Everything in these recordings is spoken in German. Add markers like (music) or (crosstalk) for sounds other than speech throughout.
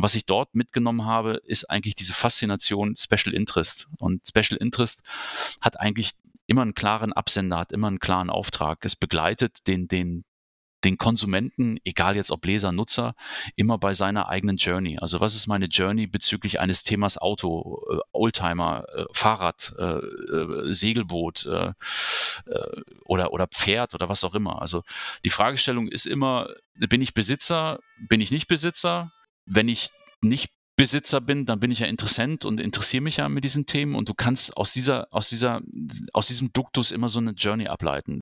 Und was ich dort mitgenommen habe, ist eigentlich diese Faszination Special Interest. Und Special Interest hat eigentlich immer einen klaren Absender, hat immer einen klaren Auftrag. Es begleitet den, den, den Konsumenten, egal jetzt ob Leser, Nutzer, immer bei seiner eigenen Journey. Also was ist meine Journey bezüglich eines Themas Auto, äh, Oldtimer, äh, Fahrrad, äh, äh Segelboot äh, äh, oder, oder Pferd oder was auch immer. Also die Fragestellung ist immer, bin ich Besitzer, bin ich nicht Besitzer? Wenn ich nicht Besitzer bin, dann bin ich ja Interessent und interessiere mich ja mit diesen Themen und du kannst aus dieser, aus dieser, aus diesem Duktus immer so eine Journey ableiten.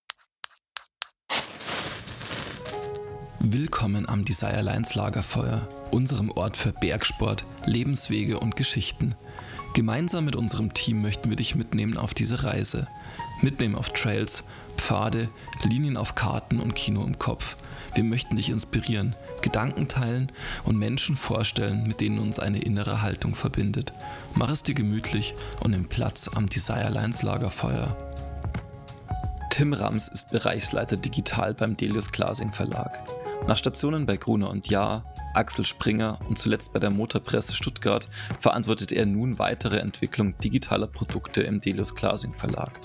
Willkommen am Desire Lines Lagerfeuer, unserem Ort für Bergsport, Lebenswege und Geschichten. Gemeinsam mit unserem Team möchten wir dich mitnehmen auf diese Reise. Mitnehmen auf Trails, Pfade, Linien auf Karten und Kino im Kopf. Wir möchten dich inspirieren, Gedanken teilen und Menschen vorstellen, mit denen uns eine innere Haltung verbindet. Mach es dir gemütlich und nimm Platz am Desire Lines Lagerfeuer. Tim Rams ist Bereichsleiter Digital beim Delius Glasing Verlag. Nach Stationen bei Gruner und Jahr, Axel Springer und zuletzt bei der Motorpresse Stuttgart verantwortet er nun weitere Entwicklung digitaler Produkte im Delius Glasing Verlag.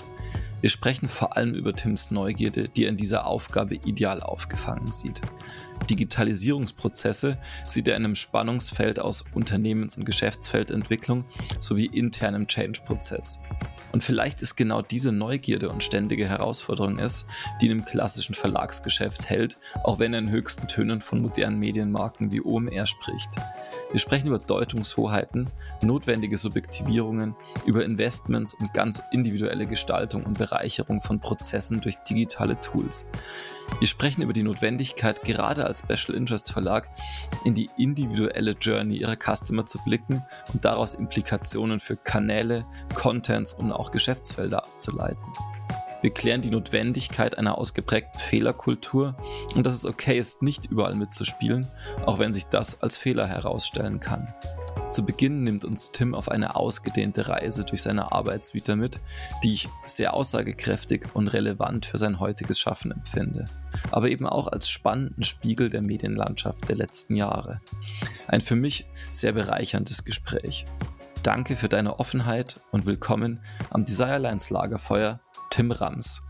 Wir sprechen vor allem über Tims Neugierde, die er in dieser Aufgabe ideal aufgefangen sieht. Digitalisierungsprozesse sieht er in einem Spannungsfeld aus Unternehmens- und Geschäftsfeldentwicklung sowie internem Change-Prozess. Und vielleicht ist genau diese Neugierde und ständige Herausforderung es, die im klassischen Verlagsgeschäft hält, auch wenn er in höchsten Tönen von modernen Medienmarken wie OMR spricht. Wir sprechen über Deutungshoheiten, notwendige Subjektivierungen, über Investments und ganz individuelle Gestaltung und Bereicherung von Prozessen durch digitale Tools. Wir sprechen über die Notwendigkeit, gerade als Special Interest Verlag in die individuelle Journey ihrer Customer zu blicken und daraus Implikationen für Kanäle, Contents und auch Geschäftsfelder abzuleiten. Wir klären die Notwendigkeit einer ausgeprägten Fehlerkultur und dass es okay ist, nicht überall mitzuspielen, auch wenn sich das als Fehler herausstellen kann. Zu Beginn nimmt uns Tim auf eine ausgedehnte Reise durch seine Arbeitsvita mit, die ich sehr aussagekräftig und relevant für sein heutiges Schaffen empfinde, aber eben auch als spannenden Spiegel der Medienlandschaft der letzten Jahre. Ein für mich sehr bereicherndes Gespräch. Danke für deine Offenheit und willkommen am Desire Lines Lagerfeuer, Tim Rams.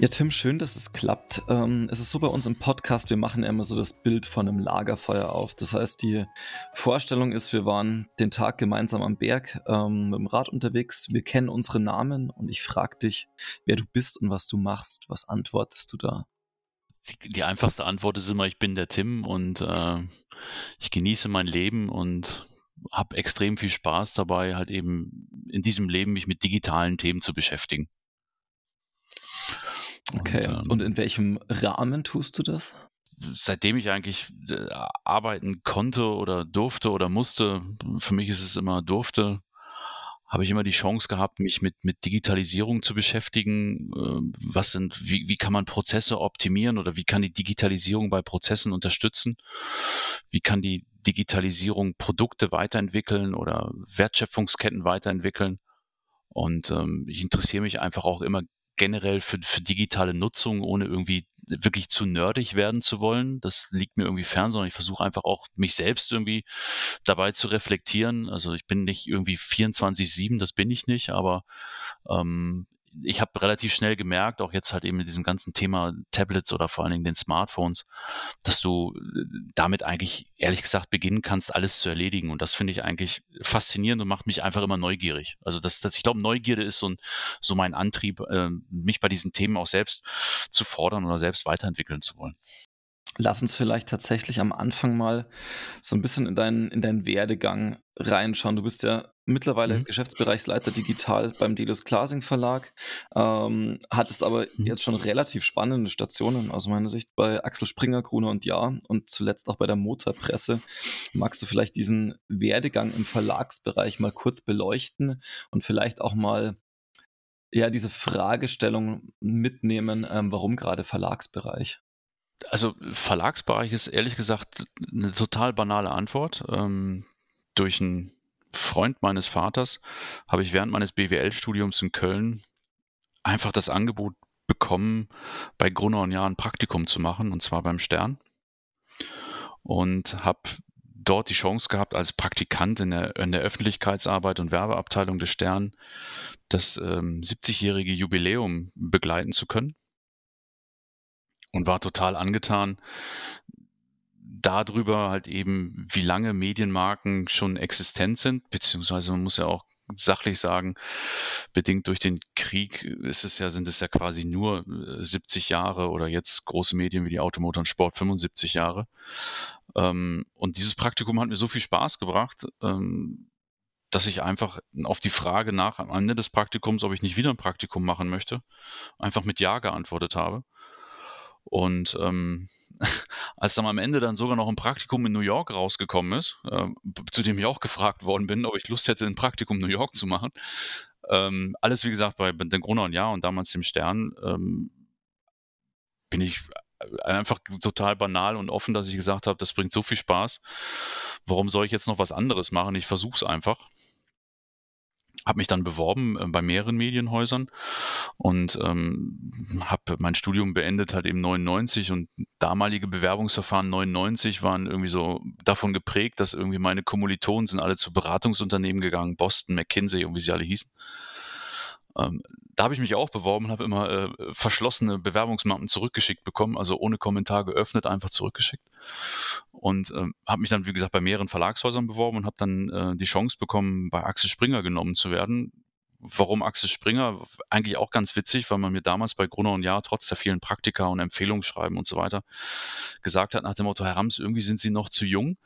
Ja, Tim, schön, dass es klappt. Ähm, es ist so bei uns im Podcast, wir machen ja immer so das Bild von einem Lagerfeuer auf. Das heißt, die Vorstellung ist, wir waren den Tag gemeinsam am Berg ähm, mit dem Rad unterwegs. Wir kennen unsere Namen und ich frage dich, wer du bist und was du machst. Was antwortest du da? Die, die einfachste Antwort ist immer, ich bin der Tim und äh, ich genieße mein Leben und habe extrem viel Spaß dabei, halt eben in diesem Leben mich mit digitalen Themen zu beschäftigen. Okay, und, ähm, und in welchem Rahmen tust du das? seitdem ich eigentlich äh, arbeiten konnte oder durfte oder musste, für mich ist es immer durfte, habe ich immer die Chance gehabt, mich mit, mit Digitalisierung zu beschäftigen. Ähm, was sind, wie, wie kann man Prozesse optimieren oder wie kann die Digitalisierung bei Prozessen unterstützen? Wie kann die Digitalisierung Produkte weiterentwickeln oder Wertschöpfungsketten weiterentwickeln? Und ähm, ich interessiere mich einfach auch immer generell für, für digitale Nutzung, ohne irgendwie wirklich zu nerdig werden zu wollen. Das liegt mir irgendwie fern, sondern ich versuche einfach auch mich selbst irgendwie dabei zu reflektieren. Also ich bin nicht irgendwie 24-7, das bin ich nicht, aber ähm, ich habe relativ schnell gemerkt, auch jetzt halt eben mit diesem ganzen Thema Tablets oder vor allen Dingen den Smartphones, dass du äh, damit eigentlich ehrlich gesagt beginnen kannst, alles zu erledigen. Und das finde ich eigentlich faszinierend und macht mich einfach immer neugierig. Also das, das ich glaube, Neugierde ist so, ein, so mein Antrieb, äh, mich bei diesen Themen auch selbst zu fordern oder selbst weiterentwickeln zu wollen. Lass uns vielleicht tatsächlich am Anfang mal so ein bisschen in deinen, in deinen Werdegang reinschauen. Du bist ja mittlerweile mhm. Geschäftsbereichsleiter digital beim Delius Glasing Verlag, ähm, hattest aber mhm. jetzt schon relativ spannende Stationen aus meiner Sicht bei Axel Springer, Gruner und Ja und zuletzt auch bei der Motorpresse. Magst du vielleicht diesen Werdegang im Verlagsbereich mal kurz beleuchten und vielleicht auch mal ja, diese Fragestellung mitnehmen, ähm, warum gerade Verlagsbereich? Also Verlagsbereich ist ehrlich gesagt eine total banale Antwort. Ähm, durch einen Freund meines Vaters habe ich während meines BWL-Studiums in Köln einfach das Angebot bekommen, bei Gruner und Jahr ein Praktikum zu machen, und zwar beim Stern. und habe dort die Chance gehabt, als Praktikant in der, in der Öffentlichkeitsarbeit und Werbeabteilung des Stern das ähm, 70-jährige Jubiläum begleiten zu können und war total angetan darüber halt eben, wie lange Medienmarken schon existent sind, beziehungsweise man muss ja auch sachlich sagen, bedingt durch den Krieg ist es ja, sind es ja quasi nur 70 äh, Jahre oder jetzt große Medien wie die Automotor und Sport 75 Jahre. Ähm, und dieses Praktikum hat mir so viel Spaß gebracht, ähm, dass ich einfach auf die Frage nach am Ende des Praktikums, ob ich nicht wieder ein Praktikum machen möchte, einfach mit Ja geantwortet habe. Und ähm, (laughs) als dann am Ende dann sogar noch ein Praktikum in New York rausgekommen ist, äh, zu dem ich auch gefragt worden bin, ob ich Lust hätte, ein Praktikum in New York zu machen. Ähm, alles, wie gesagt, bei den Gruner und Ja und damals dem Stern, ähm, bin ich einfach total banal und offen, dass ich gesagt habe, das bringt so viel Spaß. Warum soll ich jetzt noch was anderes machen? Ich versuche es einfach habe mich dann beworben äh, bei mehreren Medienhäusern und ähm, habe mein Studium beendet halt eben 99 und damalige Bewerbungsverfahren 99 waren irgendwie so davon geprägt, dass irgendwie meine Kommilitonen sind alle zu Beratungsunternehmen gegangen, Boston, McKinsey und wie sie alle hießen. Ähm, da habe ich mich auch beworben und habe immer äh, verschlossene Bewerbungsmappen zurückgeschickt bekommen, also ohne Kommentar geöffnet, einfach zurückgeschickt. Und äh, habe mich dann, wie gesagt, bei mehreren Verlagshäusern beworben und habe dann äh, die Chance bekommen, bei Axel Springer genommen zu werden. Warum Axel Springer? Eigentlich auch ganz witzig, weil man mir damals bei Gruner und Jahr trotz der vielen Praktika und Empfehlungsschreiben und so weiter gesagt hat nach dem Motto, Herr Rams, irgendwie sind Sie noch zu jung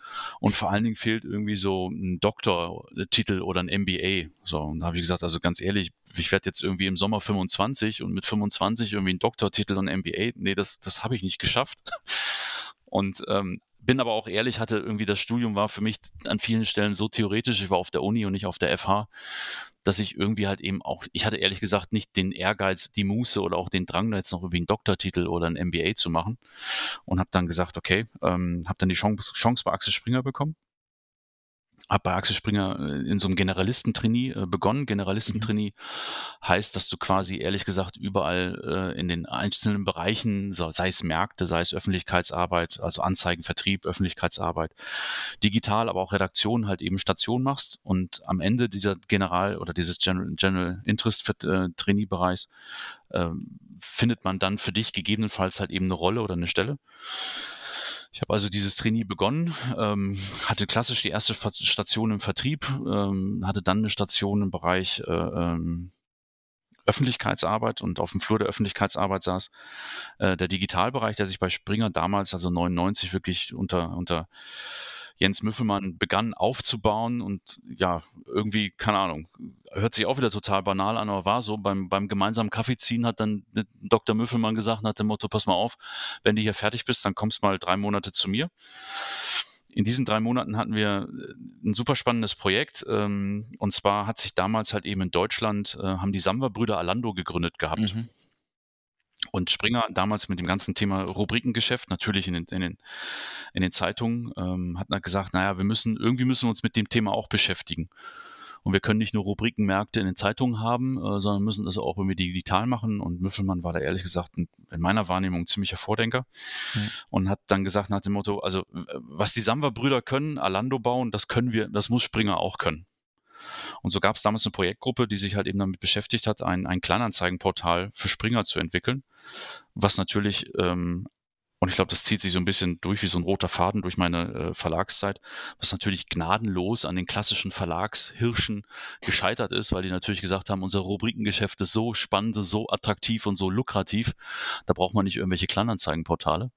und vor allen Dingen fehlt irgendwie so ein Doktortitel oder ein MBA. So, und da habe ich gesagt, also ganz ehrlich, ich werde jetzt irgendwie im Sommer 25 und mit 25 irgendwie einen Doktortitel und ein MBA. Nee, das, das habe ich nicht geschafft. Und ähm, bin aber auch ehrlich, hatte irgendwie das Studium war für mich an vielen Stellen so theoretisch, ich war auf der Uni und nicht auf der FH, dass ich irgendwie halt eben auch, ich hatte ehrlich gesagt nicht den Ehrgeiz, die Muße oder auch den Drang, da jetzt noch irgendwie einen Doktortitel oder ein MBA zu machen. Und habe dann gesagt, okay, ähm, habe dann die Chance, Chance bei Axel Springer bekommen habe bei Axel Springer äh, in so einem Generalistentrainee äh, begonnen. Generalistentrainee mhm. heißt, dass du quasi ehrlich gesagt überall äh, in den einzelnen Bereichen, sei es Märkte, sei es Öffentlichkeitsarbeit, also Anzeigen, Vertrieb, Öffentlichkeitsarbeit, digital, aber auch Redaktion halt eben Station machst und am Ende dieser General oder dieses General, General Interest Trainee Bereichs ähm, findet man dann für dich gegebenenfalls halt eben eine Rolle oder eine Stelle. Ich habe also dieses Trainee begonnen, ähm, hatte klassisch die erste Station im Vertrieb, ähm, hatte dann eine Station im Bereich äh, ähm, Öffentlichkeitsarbeit und auf dem Flur der Öffentlichkeitsarbeit saß äh, der Digitalbereich, der sich bei Springer damals, also 99, wirklich unter, unter Jens Müffelmann begann aufzubauen und ja, irgendwie, keine Ahnung, hört sich auch wieder total banal an, aber war so, beim, beim gemeinsamen Kaffee ziehen hat dann Dr. Müffelmann gesagt, nach dem Motto, pass mal auf, wenn du hier fertig bist, dann kommst mal drei Monate zu mir. In diesen drei Monaten hatten wir äh, ein super spannendes Projekt. Ähm, und zwar hat sich damals halt eben in Deutschland, äh, haben die Samba-Brüder Alando gegründet gehabt. Mhm. Und Springer damals mit dem ganzen Thema Rubrikengeschäft, natürlich in den, in den, in den Zeitungen, ähm, hat gesagt, naja, wir müssen, irgendwie müssen wir uns mit dem Thema auch beschäftigen. Und wir können nicht nur Rubrikenmärkte in den Zeitungen haben, äh, sondern müssen das auch irgendwie digital machen. Und Müffelmann war da ehrlich gesagt in meiner Wahrnehmung ein ziemlicher Vordenker mhm. und hat dann gesagt nach dem Motto, also was die Samba-Brüder können, Alando bauen, das können wir, das muss Springer auch können. Und so gab es damals eine Projektgruppe, die sich halt eben damit beschäftigt hat, ein, ein Kleinanzeigenportal für Springer zu entwickeln, was natürlich ähm, und ich glaube, das zieht sich so ein bisschen durch wie so ein roter Faden durch meine äh, Verlagszeit, was natürlich gnadenlos an den klassischen Verlagshirschen gescheitert ist, weil die natürlich gesagt haben, unser Rubrikengeschäft ist so spannend, so attraktiv und so lukrativ, da braucht man nicht irgendwelche Kleinanzeigenportale.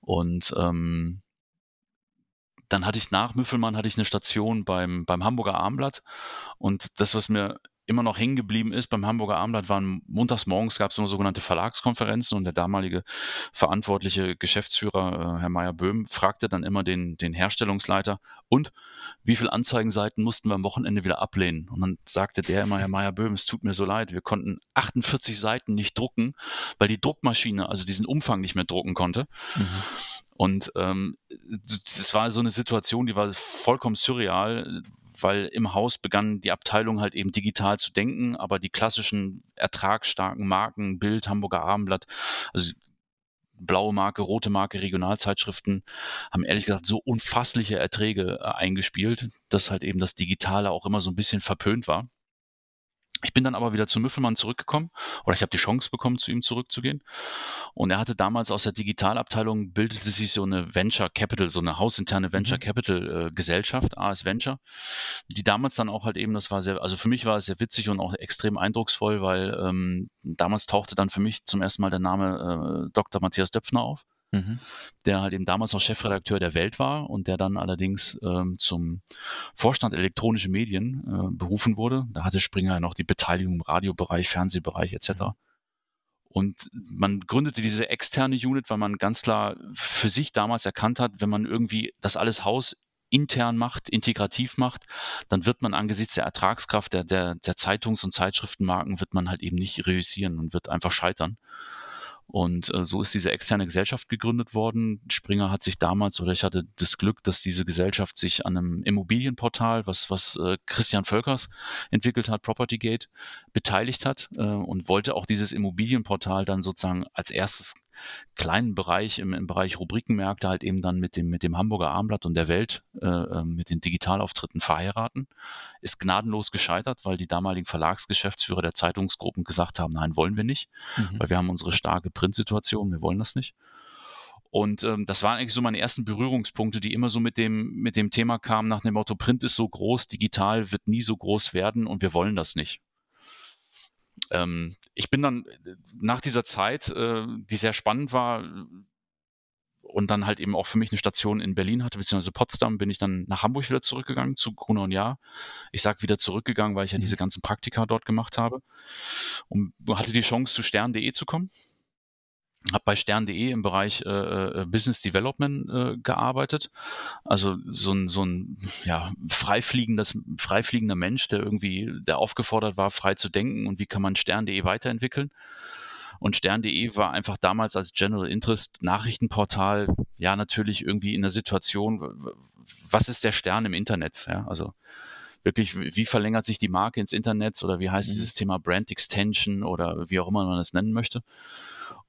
Und ähm, dann hatte ich nach Müffelmann hatte ich eine Station beim, beim Hamburger Armblatt und das, was mir immer noch hängen geblieben ist beim Hamburger Abendblatt, waren montags morgens gab es immer sogenannte Verlagskonferenzen und der damalige verantwortliche Geschäftsführer, äh, Herr Meyer-Böhm, fragte dann immer den, den Herstellungsleiter, und wie viele Anzeigenseiten mussten wir am Wochenende wieder ablehnen? Und dann sagte der immer, Herr Meyer-Böhm, es tut mir so leid, wir konnten 48 Seiten nicht drucken, weil die Druckmaschine also diesen Umfang nicht mehr drucken konnte. Mhm. Und ähm, das war so eine Situation, die war vollkommen surreal, weil im Haus begann die Abteilung halt eben digital zu denken, aber die klassischen ertragsstarken Marken, Bild, Hamburger Abendblatt, also blaue Marke, rote Marke, Regionalzeitschriften haben ehrlich gesagt so unfassliche Erträge äh, eingespielt, dass halt eben das Digitale auch immer so ein bisschen verpönt war. Ich bin dann aber wieder zu Müffelmann zurückgekommen oder ich habe die Chance bekommen, zu ihm zurückzugehen. Und er hatte damals aus der Digitalabteilung bildete sich so eine Venture Capital, so eine hausinterne Venture mhm. Capital äh, Gesellschaft, AS Venture, die damals dann auch halt eben, das war sehr, also für mich war es sehr witzig und auch extrem eindrucksvoll, weil ähm, damals tauchte dann für mich zum ersten Mal der Name äh, Dr. Matthias Döpfner auf mhm. der halt eben damals noch Chefredakteur der Welt war und der dann allerdings ähm, zum Vorstand elektronische Medien äh, berufen wurde. Da hatte Springer noch die Beteiligung im Radiobereich, Fernsehbereich etc. Mhm. Und man gründete diese externe Unit, weil man ganz klar für sich damals erkannt hat, wenn man irgendwie das alles Haus intern macht, integrativ macht, dann wird man angesichts der Ertragskraft der, der, der Zeitungs- und Zeitschriftenmarken, wird man halt eben nicht reüssieren und wird einfach scheitern. Und äh, so ist diese externe Gesellschaft gegründet worden. Springer hat sich damals, oder ich hatte das Glück, dass diese Gesellschaft sich an einem Immobilienportal, was, was äh, Christian Völkers entwickelt hat, Propertygate, beteiligt hat äh, und wollte auch dieses Immobilienportal dann sozusagen als erstes kleinen Bereich, im, im Bereich Rubrikenmärkte halt eben dann mit dem, mit dem Hamburger Armblatt und der Welt, äh, ähm, mit den Digitalauftritten verheiraten. Ist gnadenlos gescheitert, weil die damaligen Verlagsgeschäftsführer der Zeitungsgruppen gesagt haben, nein, wollen wir nicht, mhm. weil wir haben unsere starke Printsituation, wir wollen das nicht. Und ähm, das waren eigentlich so meine ersten Berührungspunkte, die immer so mit dem, mit dem Thema kamen, nach dem Motto, Print ist so groß, digital wird nie so groß werden und wir wollen das nicht ähm, ich bin dann äh, nach dieser Zeit, äh, die sehr spannend war und dann halt eben auch für mich eine Station in Berlin hatte, beziehungsweise Potsdam, bin ich dann nach Hamburg wieder zurückgegangen zu Gruner und Jahr. Ich sage wieder zurückgegangen, weil ich ja mhm. diese ganzen Praktika dort gemacht habe und hatte die Chance, zu stern.de zu kommen habe bei stern.de im Bereich äh, äh, Business Development äh, gearbeitet. Also so ein, so ein ja, freifliegendes, freifliegender Mensch, der irgendwie, der aufgefordert war, frei zu denken und wie kann man stern.de weiterentwickeln. Und stern.de war einfach damals als General Interest Nachrichtenportal ja natürlich irgendwie in der Situation, was ist der Stern im Internet? Ja, also wirklich, wie verlängert sich die Marke ins Internet oder wie heißt mhm. dieses Thema Brand Extension oder wie auch immer man das nennen möchte.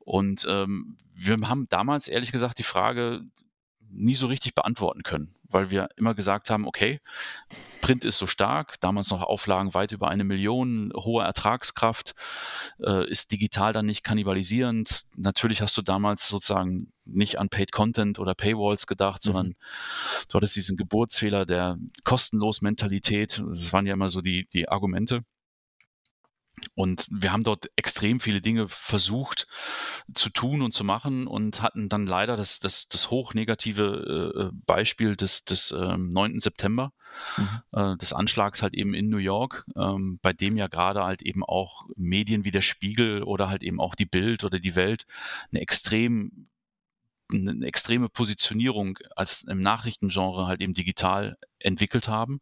Und ähm, wir haben damals ehrlich gesagt die Frage nie so richtig beantworten können, weil wir immer gesagt haben, okay, Print ist so stark, damals noch Auflagen weit über eine Million, hohe Ertragskraft, äh, ist digital dann nicht kannibalisierend. Natürlich hast du damals sozusagen nicht an Paid Content oder Paywalls gedacht, mhm. sondern du hattest diesen Geburtsfehler der kostenlos Mentalität. Das waren ja immer so die, die Argumente. Und wir haben dort extrem viele Dinge versucht zu tun und zu machen und hatten dann leider das, das, das hochnegative äh, Beispiel des, des ähm, 9. September, mhm. äh, des Anschlags halt eben in New York, ähm, bei dem ja gerade halt eben auch Medien wie der Spiegel oder halt eben auch die Bild oder die Welt eine extrem eine extreme Positionierung als im Nachrichtengenre halt eben digital entwickelt haben.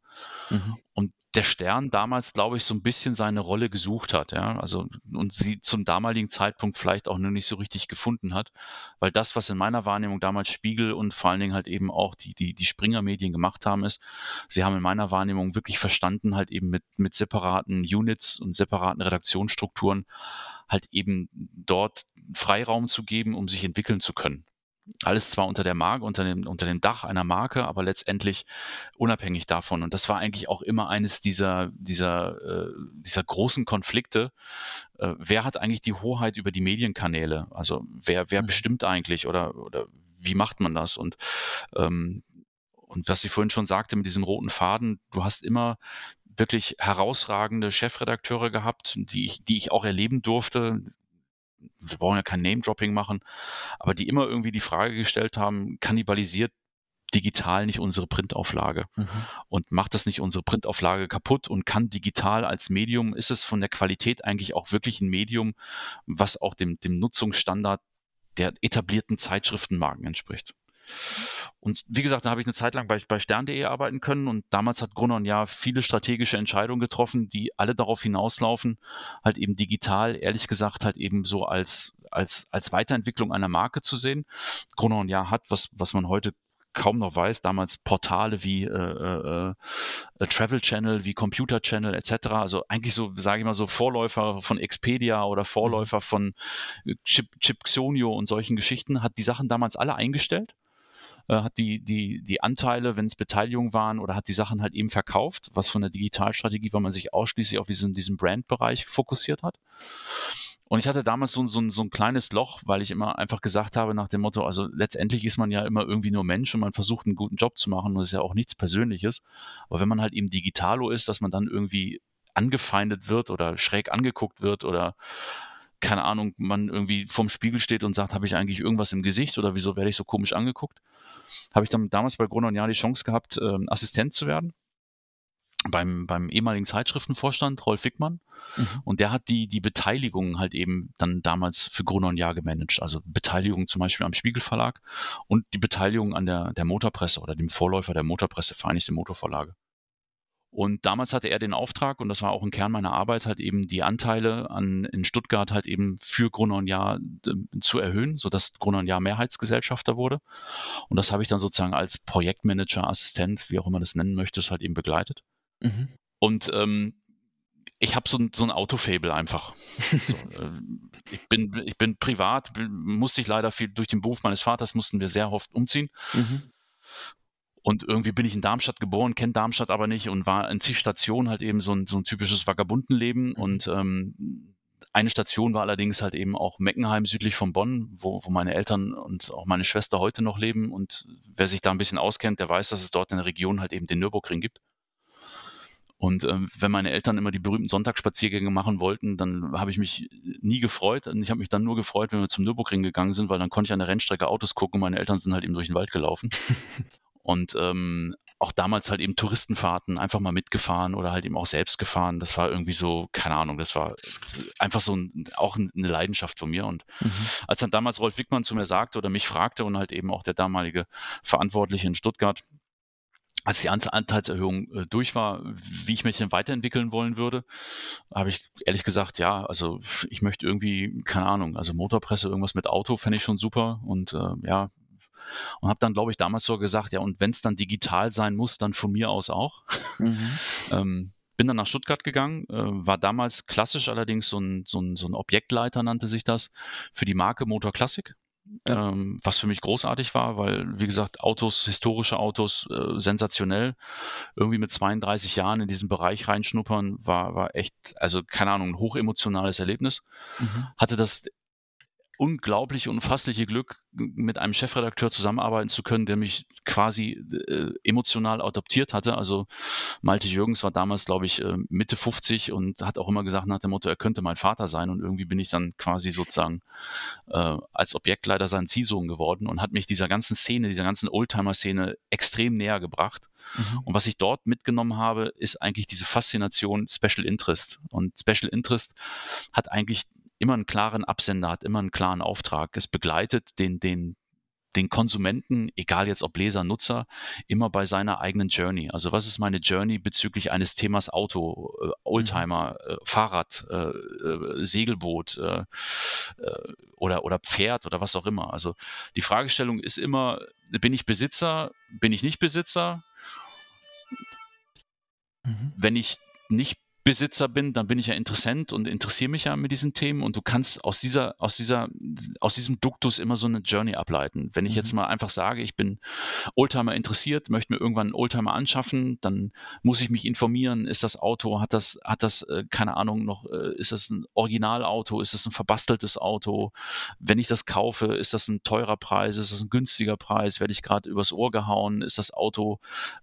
Mhm. Und der Stern damals, glaube ich, so ein bisschen seine Rolle gesucht hat, ja, also und sie zum damaligen Zeitpunkt vielleicht auch nur nicht so richtig gefunden hat, weil das, was in meiner Wahrnehmung damals Spiegel und vor allen Dingen halt eben auch die, die, die Springer-Medien gemacht haben, ist, sie haben in meiner Wahrnehmung wirklich verstanden, halt eben mit, mit separaten Units und separaten Redaktionsstrukturen halt eben dort Freiraum zu geben, um sich entwickeln zu können alles zwar unter der Marke, unter dem, unter dem Dach einer Marke, aber letztendlich unabhängig davon. Und das war eigentlich auch immer eines dieser, dieser, äh, dieser großen Konflikte. Äh, wer hat eigentlich die Hoheit über die Medienkanäle? Also wer, wer mhm. bestimmt eigentlich oder, oder wie macht man das? Und, ähm, und was ich vorhin schon sagte mit diesem roten Faden, du hast immer wirklich herausragende Chefredakteure gehabt, die ich, die ich auch erleben durfte wir brauchen ja kein Name-Dropping machen, aber die immer irgendwie die Frage gestellt haben, kannibalisiert digital nicht unsere Printauflage mhm. und macht das nicht unsere Printauflage kaputt und kann digital als Medium, ist es von der Qualität eigentlich auch wirklich ein Medium, was auch dem, dem Nutzungsstandard der etablierten Zeitschriftenmarken entspricht. Und wie gesagt, da habe ich eine Zeit lang bei, bei stern.de arbeiten können und damals hat Grunon ja viele strategische Entscheidungen getroffen, die alle darauf hinauslaufen, halt eben digital, ehrlich gesagt, halt eben so als, als, als Weiterentwicklung einer Marke zu sehen. Grunon ja hat, was, was man heute kaum noch weiß, damals Portale wie äh, äh, äh, Travel Channel, wie Computer Channel etc. Also eigentlich so, sage ich mal so, Vorläufer von Expedia oder Vorläufer von Chip, Chipxonio und solchen Geschichten, hat die Sachen damals alle eingestellt äh, hat die, die, die Anteile, wenn es Beteiligungen waren, oder hat die Sachen halt eben verkauft, was von der Digitalstrategie, weil man sich ausschließlich auf diesen, diesen Brandbereich fokussiert hat. Und ich hatte damals so, so, so ein kleines Loch, weil ich immer einfach gesagt habe nach dem Motto, also letztendlich ist man ja immer irgendwie nur Mensch und man versucht einen guten Job zu machen und es ist ja auch nichts Persönliches. Aber wenn man halt eben Digitalo ist, dass man dann irgendwie angefeindet wird oder schräg angeguckt wird oder keine Ahnung, man irgendwie vorm Spiegel steht und sagt, habe ich eigentlich irgendwas im Gesicht oder wieso werde ich so komisch angeguckt? Habe ich dann damals bei Gruner und Jahr die Chance gehabt, ähm, Assistent zu werden beim, beim ehemaligen Zeitschriftenvorstand Rolf Wickmann. Mhm. Und der hat die, die Beteiligung halt eben dann damals für Gruner und Jahr gemanagt. Also Beteiligung zum Beispiel am Spiegelverlag und die Beteiligung an der, der Motorpresse oder dem Vorläufer der Motorpresse, Vereinigte Motorvorlage. Und damals hatte er den Auftrag, und das war auch ein Kern meiner Arbeit, halt eben die Anteile an, in Stuttgart halt eben für Gruner und Jahr äh, zu erhöhen, sodass Gruner und Jahr Mehrheitsgesellschafter wurde. Und das habe ich dann sozusagen als Projektmanager, Assistent, wie auch immer das nennen möchtest, halt eben begleitet. Mhm. Und ähm, ich habe so, so ein Autofable einfach. (laughs) so, äh, ich, bin, ich bin privat, musste ich leider viel durch den Beruf meines Vaters, mussten wir sehr oft umziehen. Mhm. Und irgendwie bin ich in Darmstadt geboren, kenne Darmstadt aber nicht und war in zig Stationen halt eben so ein, so ein typisches Vagabundenleben. Mhm. Und ähm, eine Station war allerdings halt eben auch Meckenheim südlich von Bonn, wo, wo meine Eltern und auch meine Schwester heute noch leben. Und wer sich da ein bisschen auskennt, der weiß, dass es dort in der Region halt eben den Nürburgring gibt. Und ähm, wenn meine Eltern immer die berühmten Sonntagsspaziergänge machen wollten, dann habe ich mich nie gefreut. Und ich habe mich dann nur gefreut, wenn wir zum Nürburgring gegangen sind, weil dann konnte ich an der Rennstrecke Autos gucken und meine Eltern sind halt eben durch den Wald gelaufen. (laughs) Und ähm, auch damals halt eben Touristenfahrten einfach mal mitgefahren oder halt eben auch selbst gefahren. Das war irgendwie so, keine Ahnung, das war einfach so ein, auch eine Leidenschaft von mir. Und mhm. als dann damals Rolf Wickmann zu mir sagte oder mich fragte und halt eben auch der damalige Verantwortliche in Stuttgart, als die Anteilserhöhung äh, durch war, wie ich mich denn weiterentwickeln wollen würde, habe ich ehrlich gesagt, ja, also ich möchte irgendwie, keine Ahnung, also Motorpresse, irgendwas mit Auto fände ich schon super und äh, ja, und habe dann, glaube ich, damals so gesagt, ja, und wenn es dann digital sein muss, dann von mir aus auch. Mhm. (laughs) ähm, bin dann nach Stuttgart gegangen, äh, war damals klassisch allerdings so ein, so, ein, so ein Objektleiter, nannte sich das, für die Marke Motor Classic. Ja. Ähm, was für mich großartig war, weil, wie gesagt, Autos, historische Autos, äh, sensationell. Irgendwie mit 32 Jahren in diesen Bereich reinschnuppern, war, war echt, also keine Ahnung, ein hochemotionales Erlebnis. Mhm. Hatte das unglaubliche, unfassliche Glück, mit einem Chefredakteur zusammenarbeiten zu können, der mich quasi äh, emotional adoptiert hatte. Also Malte Jürgens war damals, glaube ich, äh, Mitte 50 und hat auch immer gesagt nach dem Motto, er könnte mein Vater sein. Und irgendwie bin ich dann quasi sozusagen äh, als Objektleiter sein Ziehsohn geworden und hat mich dieser ganzen Szene, dieser ganzen Oldtimer-Szene extrem näher gebracht. Mhm. Und was ich dort mitgenommen habe, ist eigentlich diese Faszination Special Interest. Und Special Interest hat eigentlich immer einen klaren Absender, hat immer einen klaren Auftrag. Es begleitet den, den, den Konsumenten, egal jetzt ob Leser, Nutzer, immer bei seiner eigenen Journey. Also was ist meine Journey bezüglich eines Themas Auto, äh, Oldtimer, mhm. äh, Fahrrad, äh, äh Segelboot äh, äh, oder, oder Pferd oder was auch immer. Also die Fragestellung ist immer, bin ich Besitzer, bin ich nicht Besitzer? Mhm. Wenn ich nicht Besitzer bin, dann bin ich ja Interessent und interessiere mich ja mit diesen Themen und du kannst aus dieser, aus dieser, aus diesem Duktus immer so eine Journey ableiten. Wenn ich mhm. jetzt mal einfach sage, ich bin Oldtimer interessiert, möchte mir irgendwann einen Oldtimer anschaffen, dann muss ich mich informieren, ist das Auto, hat das, hat das, äh, keine Ahnung, noch, äh, ist das ein Originalauto, ist das ein verbasteltes Auto? Wenn ich das kaufe, ist das ein teurer Preis, ist das ein günstiger Preis, werde ich gerade übers Ohr gehauen, ist das Auto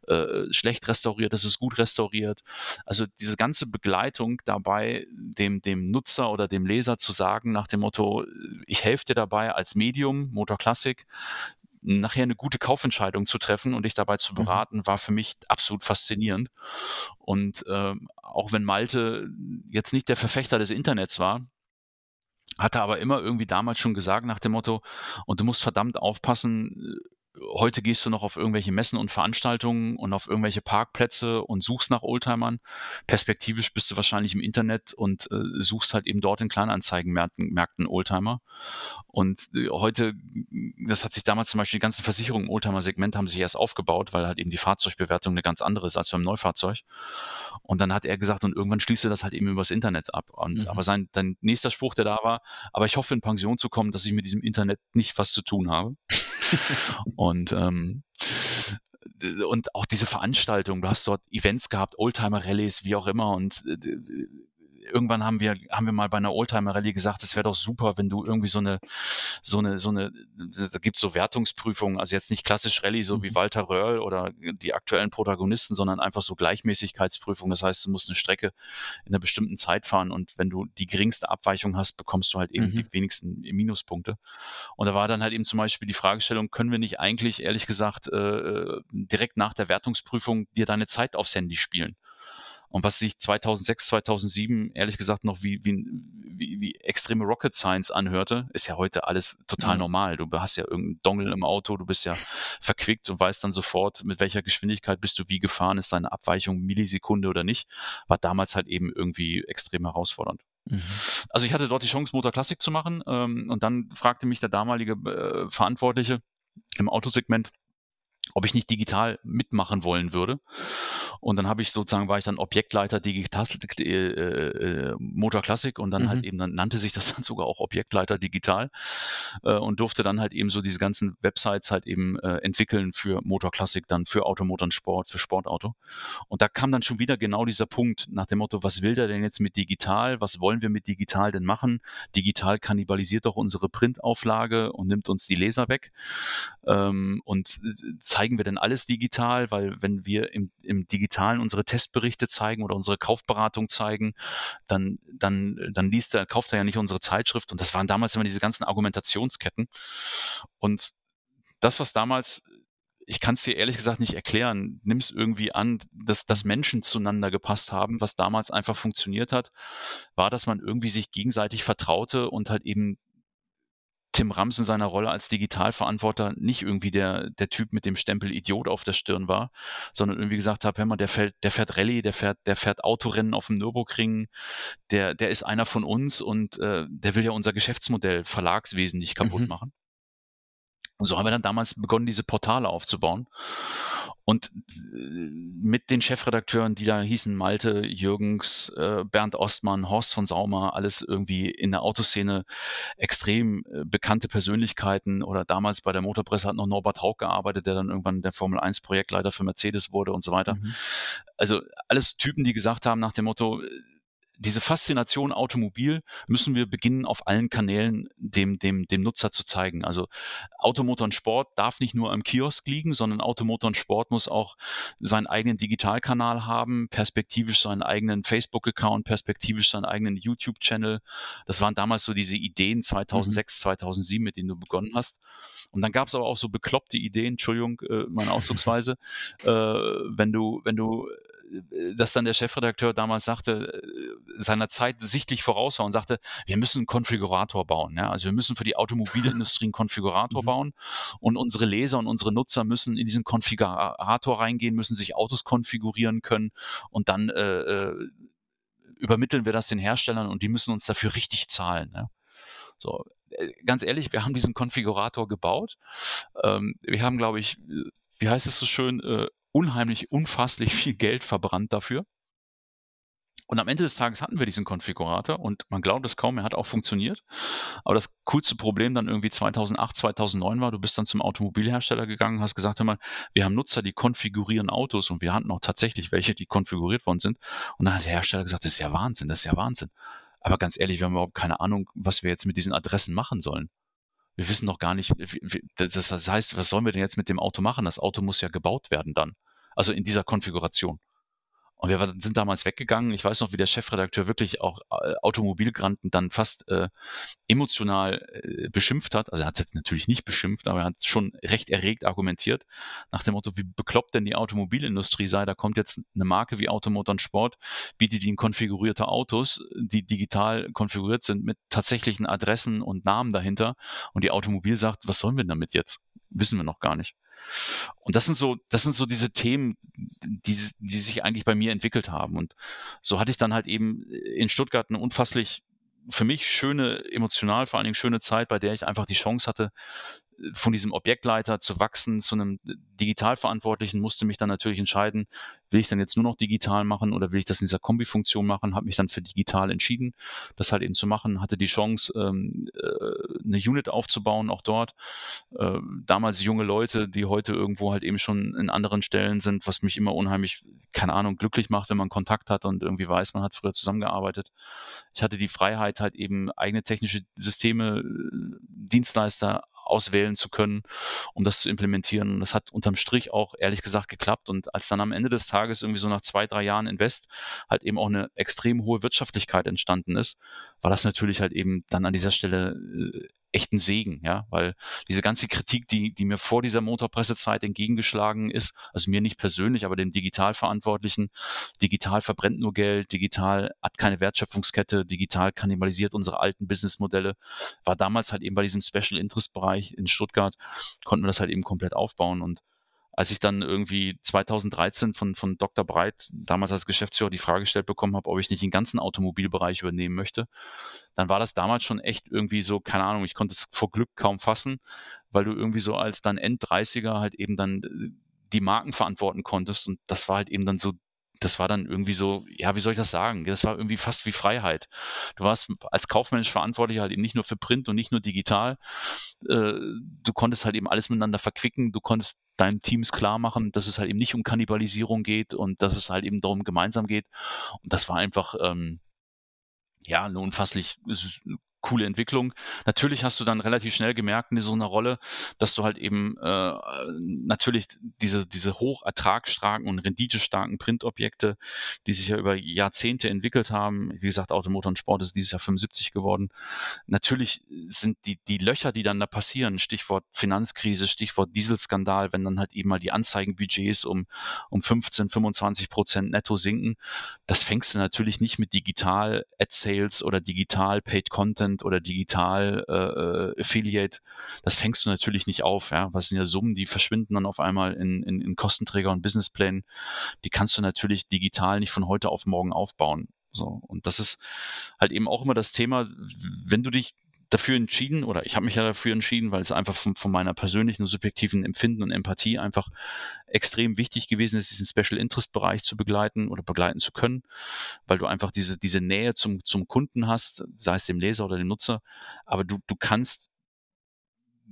äh, schlecht restauriert, ist es gut restauriert? Also diese ganze Begleitung dabei, dem, dem Nutzer oder dem Leser zu sagen, nach dem Motto, ich helfe dir dabei als Medium, Motor Classic, nachher eine gute Kaufentscheidung zu treffen und dich dabei zu mhm. beraten, war für mich absolut faszinierend. Und äh, auch wenn Malte jetzt nicht der Verfechter des Internets war, hat er aber immer irgendwie damals schon gesagt nach dem Motto, und du musst verdammt aufpassen, heute gehst du noch auf irgendwelche Messen und Veranstaltungen und auf irgendwelche Parkplätze und suchst nach Oldtimern. Perspektivisch bist du wahrscheinlich im Internet und äh, suchst halt eben dort in Kleinanzeigenmärkten Märkten Oldtimer. Und äh, heute, das hat sich damals zum Beispiel die ganzen Versicherungen im Oldtimer-Segment haben sich erst aufgebaut, weil halt eben die Fahrzeugbewertung eine ganz andere ist als beim Neufahrzeug. Und dann hat er gesagt, und irgendwann schließt er das halt eben übers Internet ab. Und, mhm. Aber sein, sein nächster Spruch, der da war, aber ich hoffe in Pension zu kommen, dass ich mit diesem Internet nicht was zu tun habe. Und ähm, und auch diese Veranstaltung, du hast dort Events gehabt, Oldtimer-Rallies, wie auch immer, und irgendwann haben wir, haben wir mal bei einer Oldtimer-Rallye gesagt, es wäre doch super, wenn du irgendwie so eine, so eine, so eine, da gibt's so Wertungsprüfungen, also jetzt nicht klassisch Rallye, so mhm. wie Walter Röhrl oder die aktuellen Protagonisten, sondern einfach so Gleichmäßigkeitsprüfungen. Das heißt, du musst eine Strecke in einer bestimmten Zeit fahren und wenn du die geringste Abweichung hast, bekommst du halt eben mhm. die wenigsten Minuspunkte. Und da war dann halt eben zum Beispiel die Fragestellung, können wir nicht eigentlich, ehrlich gesagt, äh, direkt nach der Wertungsprüfung dir deine Zeit aufs Handy spielen? Und was sich 2006, 2007 ehrlich gesagt noch wie, wie, wie, wie extreme Rocket Science anhörte, ist ja heute alles total mhm. normal. Du hast ja irgendeinen Dongle im Auto, du bist ja verquickt und weißt dann sofort, mit welcher Geschwindigkeit bist du wie gefahren, ist deine Abweichung Millisekunde oder nicht. War damals halt eben irgendwie extrem herausfordernd. Mhm. Also ich hatte dort die Chance, Motor Classic zu machen ähm, und dann fragte mich der damalige äh, Verantwortliche im Autosegment, ob ich nicht digital mitmachen wollen würde. Und dann habe ich sozusagen, war ich dann Objektleiter Digital, äh, äh, Motor Classic und dann halt mhm. halt eben, dann nannte sich das (laughs) dann sogar auch Objektleiter Digital äh, und durfte dann halt eben so diese ganzen Websites halt eben äh, entwickeln für Motor Classic, dann für Automotor und Sport, für Sportauto. Und da kam dann schon wieder genau dieser Punkt nach dem Motto, was will der denn jetzt mit digital? Was wollen wir mit digital denn machen? Digital kannibalisiert doch unsere Printauflage und nimmt uns die Leser weg. Ähm, und zeigen wir denn alles digital? Weil wenn wir im, im Digitalen unsere Testberichte zeigen oder unsere Kaufberatung zeigen, dann, dann, dann liest er, kauft er ja nicht unsere Zeitschrift. Und das waren damals immer diese ganzen Argumentationsketten. Und das, was damals ich kann es dir ehrlich gesagt nicht erklären. Nimm es irgendwie an, dass, dass Menschen zueinander gepasst haben. Was damals einfach funktioniert hat, war, dass man irgendwie sich gegenseitig vertraute und halt eben Tim Rams in seiner Rolle als Digitalverantworter nicht irgendwie der, der Typ mit dem Stempel Idiot auf der Stirn war, sondern irgendwie gesagt habe, hör mal, der fährt, der fährt Rallye, der fährt, der fährt Autorennen auf dem Nürburgring, der, der ist einer von uns und äh, der will ja unser Geschäftsmodell, Verlagswesen nicht kaputt mhm. machen. Und so haben wir dann damals begonnen, diese Portale aufzubauen. Und äh, mit den Chefredakteuren, die da hießen, Malte, Jürgens, äh, Bernd Ostmann, Horst von Saumer, alles irgendwie in der Autoszene extrem äh, bekannte Persönlichkeiten. Oder damals bei der Motorpresse hat noch Norbert Haug gearbeitet, der dann irgendwann der Formel 1 Projektleiter für Mercedes wurde und so weiter. Mhm. Also alles Typen, die gesagt haben nach dem Motto, diese Faszination Automobil müssen wir beginnen, auf allen Kanälen dem, dem, dem Nutzer zu zeigen. Also Automotor und Sport darf nicht nur am Kiosk liegen, sondern Automotor und Sport muss auch seinen eigenen Digitalkanal haben, perspektivisch seinen eigenen Facebook-Account, perspektivisch seinen eigenen YouTube-Channel. Das waren damals so diese Ideen 2006, mhm. 2007, mit denen du begonnen hast. Und dann gab es aber auch so bekloppte Ideen, Entschuldigung, äh, meine (laughs) Ausdrucksweise, äh, wenn du, wenn du dass dann der Chefredakteur damals sagte, äh, seiner Zeit sichtlich voraus war und sagte, wir müssen einen Konfigurator bauen. Ja? Also wir müssen für die Automobilindustrie einen Konfigurator mhm. bauen und unsere Leser und unsere Nutzer müssen in diesen Konfigurator reingehen, müssen sich Autos konfigurieren können und dann äh, äh, übermitteln wir das den Herstellern und die müssen uns dafür richtig zahlen. Ja? So, äh, ganz ehrlich, wir haben diesen Konfigurator gebaut. Ähm, wir haben, glaube ich, wie heißt es so schön, äh, unheimlich, unfasslich viel Geld verbrannt dafür. Und am Ende des Tages hatten wir diesen Konfigurator und man glaubt es kaum, er hat auch funktioniert. Aber das coolste Problem dann irgendwie 2008, 2009 war, du bist dann zum Automobilhersteller gegangen, hast gesagt, hör mal, wir haben Nutzer, die konfigurieren Autos und wir hatten auch tatsächlich welche, die konfiguriert worden sind. Und dann hat der Hersteller gesagt, das ist ja Wahnsinn, das ist ja Wahnsinn. Aber ganz ehrlich, wir haben überhaupt keine Ahnung, was wir jetzt mit diesen Adressen machen sollen wir wissen noch gar nicht, das heißt, was sollen wir denn jetzt mit dem Auto machen? Das Auto muss ja gebaut werden dann. Also in dieser Konfiguration. Und wir sind damals weggegangen. Ich weiß noch, wie der Chefredakteur wirklich auch äh, Automobilgranten dann fast äh, emotional äh, beschimpft hat. Also er hat es natürlich nicht beschimpft, aber er hat schon recht erregt argumentiert nach dem Motto, wie bekloppt denn die Automobilindustrie sei. Da kommt jetzt eine Marke wie Automotor und Sport, bietet ihnen konfigurierte Autos, die digital konfiguriert sind mit tatsächlichen Adressen und Namen dahinter. Und die Automobil sagt, was sollen wir damit jetzt? Wissen wir noch gar nicht. Und das sind so, das sind so diese Themen, die, die sich eigentlich bei mir entwickelt haben. Und so hatte ich dann halt eben in Stuttgart eine unfasslich für mich schöne, emotional vor allen Dingen schöne Zeit, bei der ich einfach die Chance hatte, von diesem Objektleiter zu wachsen zu einem Digitalverantwortlichen, musste mich dann natürlich entscheiden, will ich dann jetzt nur noch digital machen oder will ich das in dieser Kombifunktion machen, habe mich dann für digital entschieden, das halt eben zu machen, hatte die Chance, ähm, äh, eine Unit aufzubauen, auch dort. Äh, damals junge Leute, die heute irgendwo halt eben schon in anderen Stellen sind, was mich immer unheimlich, keine Ahnung, glücklich macht, wenn man Kontakt hat und irgendwie weiß, man hat früher zusammengearbeitet. Ich hatte die Freiheit, halt eben eigene technische Systeme, Dienstleister auswählen zu können, um das zu implementieren. Und das hat unterm Strich auch ehrlich gesagt geklappt. Und als dann am Ende des Tages irgendwie so nach zwei, drei Jahren Invest halt eben auch eine extrem hohe Wirtschaftlichkeit entstanden ist, war das natürlich halt eben dann an dieser Stelle äh, echten Segen, ja, weil diese ganze Kritik, die, die mir vor dieser Motorpressezeit entgegengeschlagen ist, also mir nicht persönlich, aber dem Digitalverantwortlichen, digital verbrennt nur Geld, digital hat keine Wertschöpfungskette, digital kannibalisiert unsere alten Businessmodelle, war damals halt eben bei diesem Special Interest Bereich in Stuttgart, konnten wir das halt eben komplett aufbauen und als ich dann irgendwie 2013 von, von Dr. Breit, damals als Geschäftsführer, die Frage gestellt bekommen habe, ob ich nicht den ganzen Automobilbereich übernehmen möchte, dann war das damals schon echt irgendwie so, keine Ahnung, ich konnte es vor Glück kaum fassen, weil du irgendwie so als dann End-30er halt eben dann äh, die Marken verantworten konntest und das war halt eben dann so das war dann irgendwie so, ja, wie soll ich das sagen? Das war irgendwie fast wie Freiheit. Du warst als kaufmännisch verantwortlich halt eben nicht nur für Print und nicht nur digital. Äh, du konntest halt eben alles miteinander verquicken. Du konntest deinen Teams klar machen, dass es halt eben nicht um Kannibalisierung geht und dass es halt eben darum gemeinsam geht. Und das war einfach, ähm, ja, eine unfasslich coole Entwicklung. Natürlich hast du dann relativ schnell gemerkt in so einer Rolle, dass du halt eben äh, natürlich diese, diese hoch ertragsstarken und renditestarken Printobjekte, die sich ja über Jahrzehnte entwickelt haben, wie gesagt, Automotor und Sport ist dieses Jahr 75 geworden. Natürlich sind die, die Löcher, die dann da passieren, Stichwort Finanzkrise, Stichwort Dieselskandal, wenn dann halt eben mal die Anzeigenbudgets um, um 15, 25 Prozent netto sinken, das fängst du natürlich nicht mit digital Ad Sales oder digital Paid Content Content oder digital äh, äh, Affiliate, das fängst du natürlich nicht auf. Ja? Was sind ja Summen, die verschwinden dann auf einmal in, in, in Kostenträger und Businessplänen. Die kannst du natürlich digital nicht von heute auf morgen aufbauen. So, und das ist halt eben auch immer das Thema, wenn du dich dafür entschieden oder ich habe mich ja dafür entschieden, weil es einfach von, von, meiner persönlichen subjektiven Empfinden und Empathie einfach extrem wichtig gewesen ist, diesen Special Interest Bereich zu begleiten oder begleiten zu können, weil du einfach diese, diese Nähe zum, zum Kunden hast, sei es dem Leser oder dem Nutzer, aber du, du kannst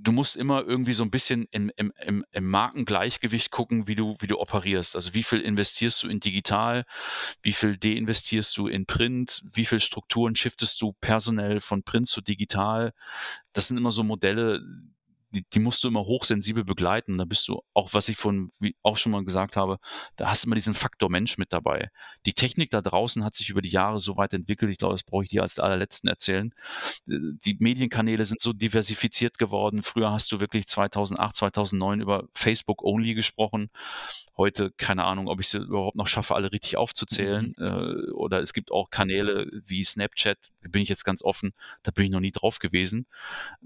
du musst immer irgendwie so ein bisschen im, im, im, im Markengleichgewicht gucken, wie du, wie du operierst. Also wie viel investierst du in digital, wie viel deinvestierst du in Print, wie viel Strukturen shiftest du personell von Print zu digital. Das sind immer so Modelle, die, die musst du immer hochsensibel begleiten. Da bist du, auch was ich von, wie auch schon mal gesagt habe, da hast du immer diesen Faktor Mensch mit dabei. Die Technik da draußen hat sich über die Jahre so weit entwickelt, ich glaube, das brauche ich dir als allerletzten erzählen. Die Medienkanäle sind so diversifiziert geworden. Früher hast du wirklich 2008, 2009 über Facebook only gesprochen. Heute, keine Ahnung, ob ich es überhaupt noch schaffe, alle richtig aufzuzählen. Mhm. Äh, oder es gibt auch Kanäle wie Snapchat, da bin ich jetzt ganz offen, da bin ich noch nie drauf gewesen.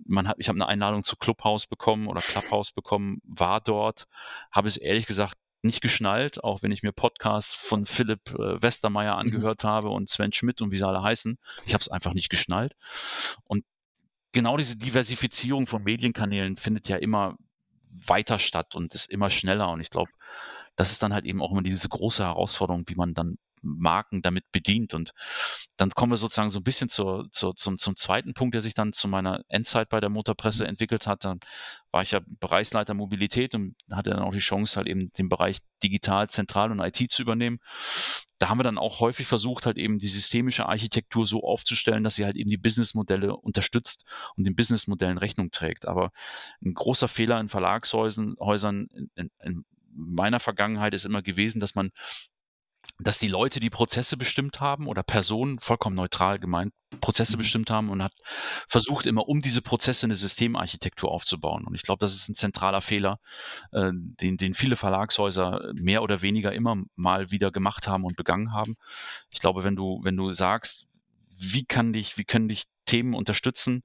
Man hat, ich habe eine Einladung zu Clubhouse Clubhouse bekommen oder Clubhouse bekommen, war dort, habe es ehrlich gesagt nicht geschnallt, auch wenn ich mir Podcasts von Philipp äh, Westermeier mhm. angehört mhm. habe und Sven Schmidt und wie sie alle heißen. Ich habe es einfach nicht geschnallt. Und genau diese Diversifizierung von Medienkanälen findet ja immer weiter statt und ist immer schneller. Und ich glaube, das ist dann halt eben auch immer diese große Herausforderung, wie man dann Marken damit bedient. Und dann kommen wir sozusagen so ein bisschen zur, zur, zum, zum zweiten Punkt, der sich dann zu meiner Endzeit bei der Motorpresse entwickelt hat. Dann war ich ja Bereichsleiter Mobilität und hatte dann auch die Chance, halt eben den Bereich digital, zentral und IT zu übernehmen. Da haben wir dann auch häufig versucht, halt eben die systemische Architektur so aufzustellen, dass sie halt eben die Businessmodelle unterstützt und den Businessmodellen Rechnung trägt. Aber ein großer Fehler in Verlagshäusern Häusern in, in meiner Vergangenheit ist immer gewesen, dass man dass die Leute die Prozesse bestimmt haben oder Personen, vollkommen neutral gemeint, Prozesse mhm. bestimmt haben und hat versucht, immer um diese Prozesse eine Systemarchitektur aufzubauen. Und ich glaube, das ist ein zentraler Fehler, äh, den, den viele Verlagshäuser mehr oder weniger immer mal wieder gemacht haben und begangen haben. Ich glaube, wenn du, wenn du sagst, wie kann dich, wie können dich Themen unterstützen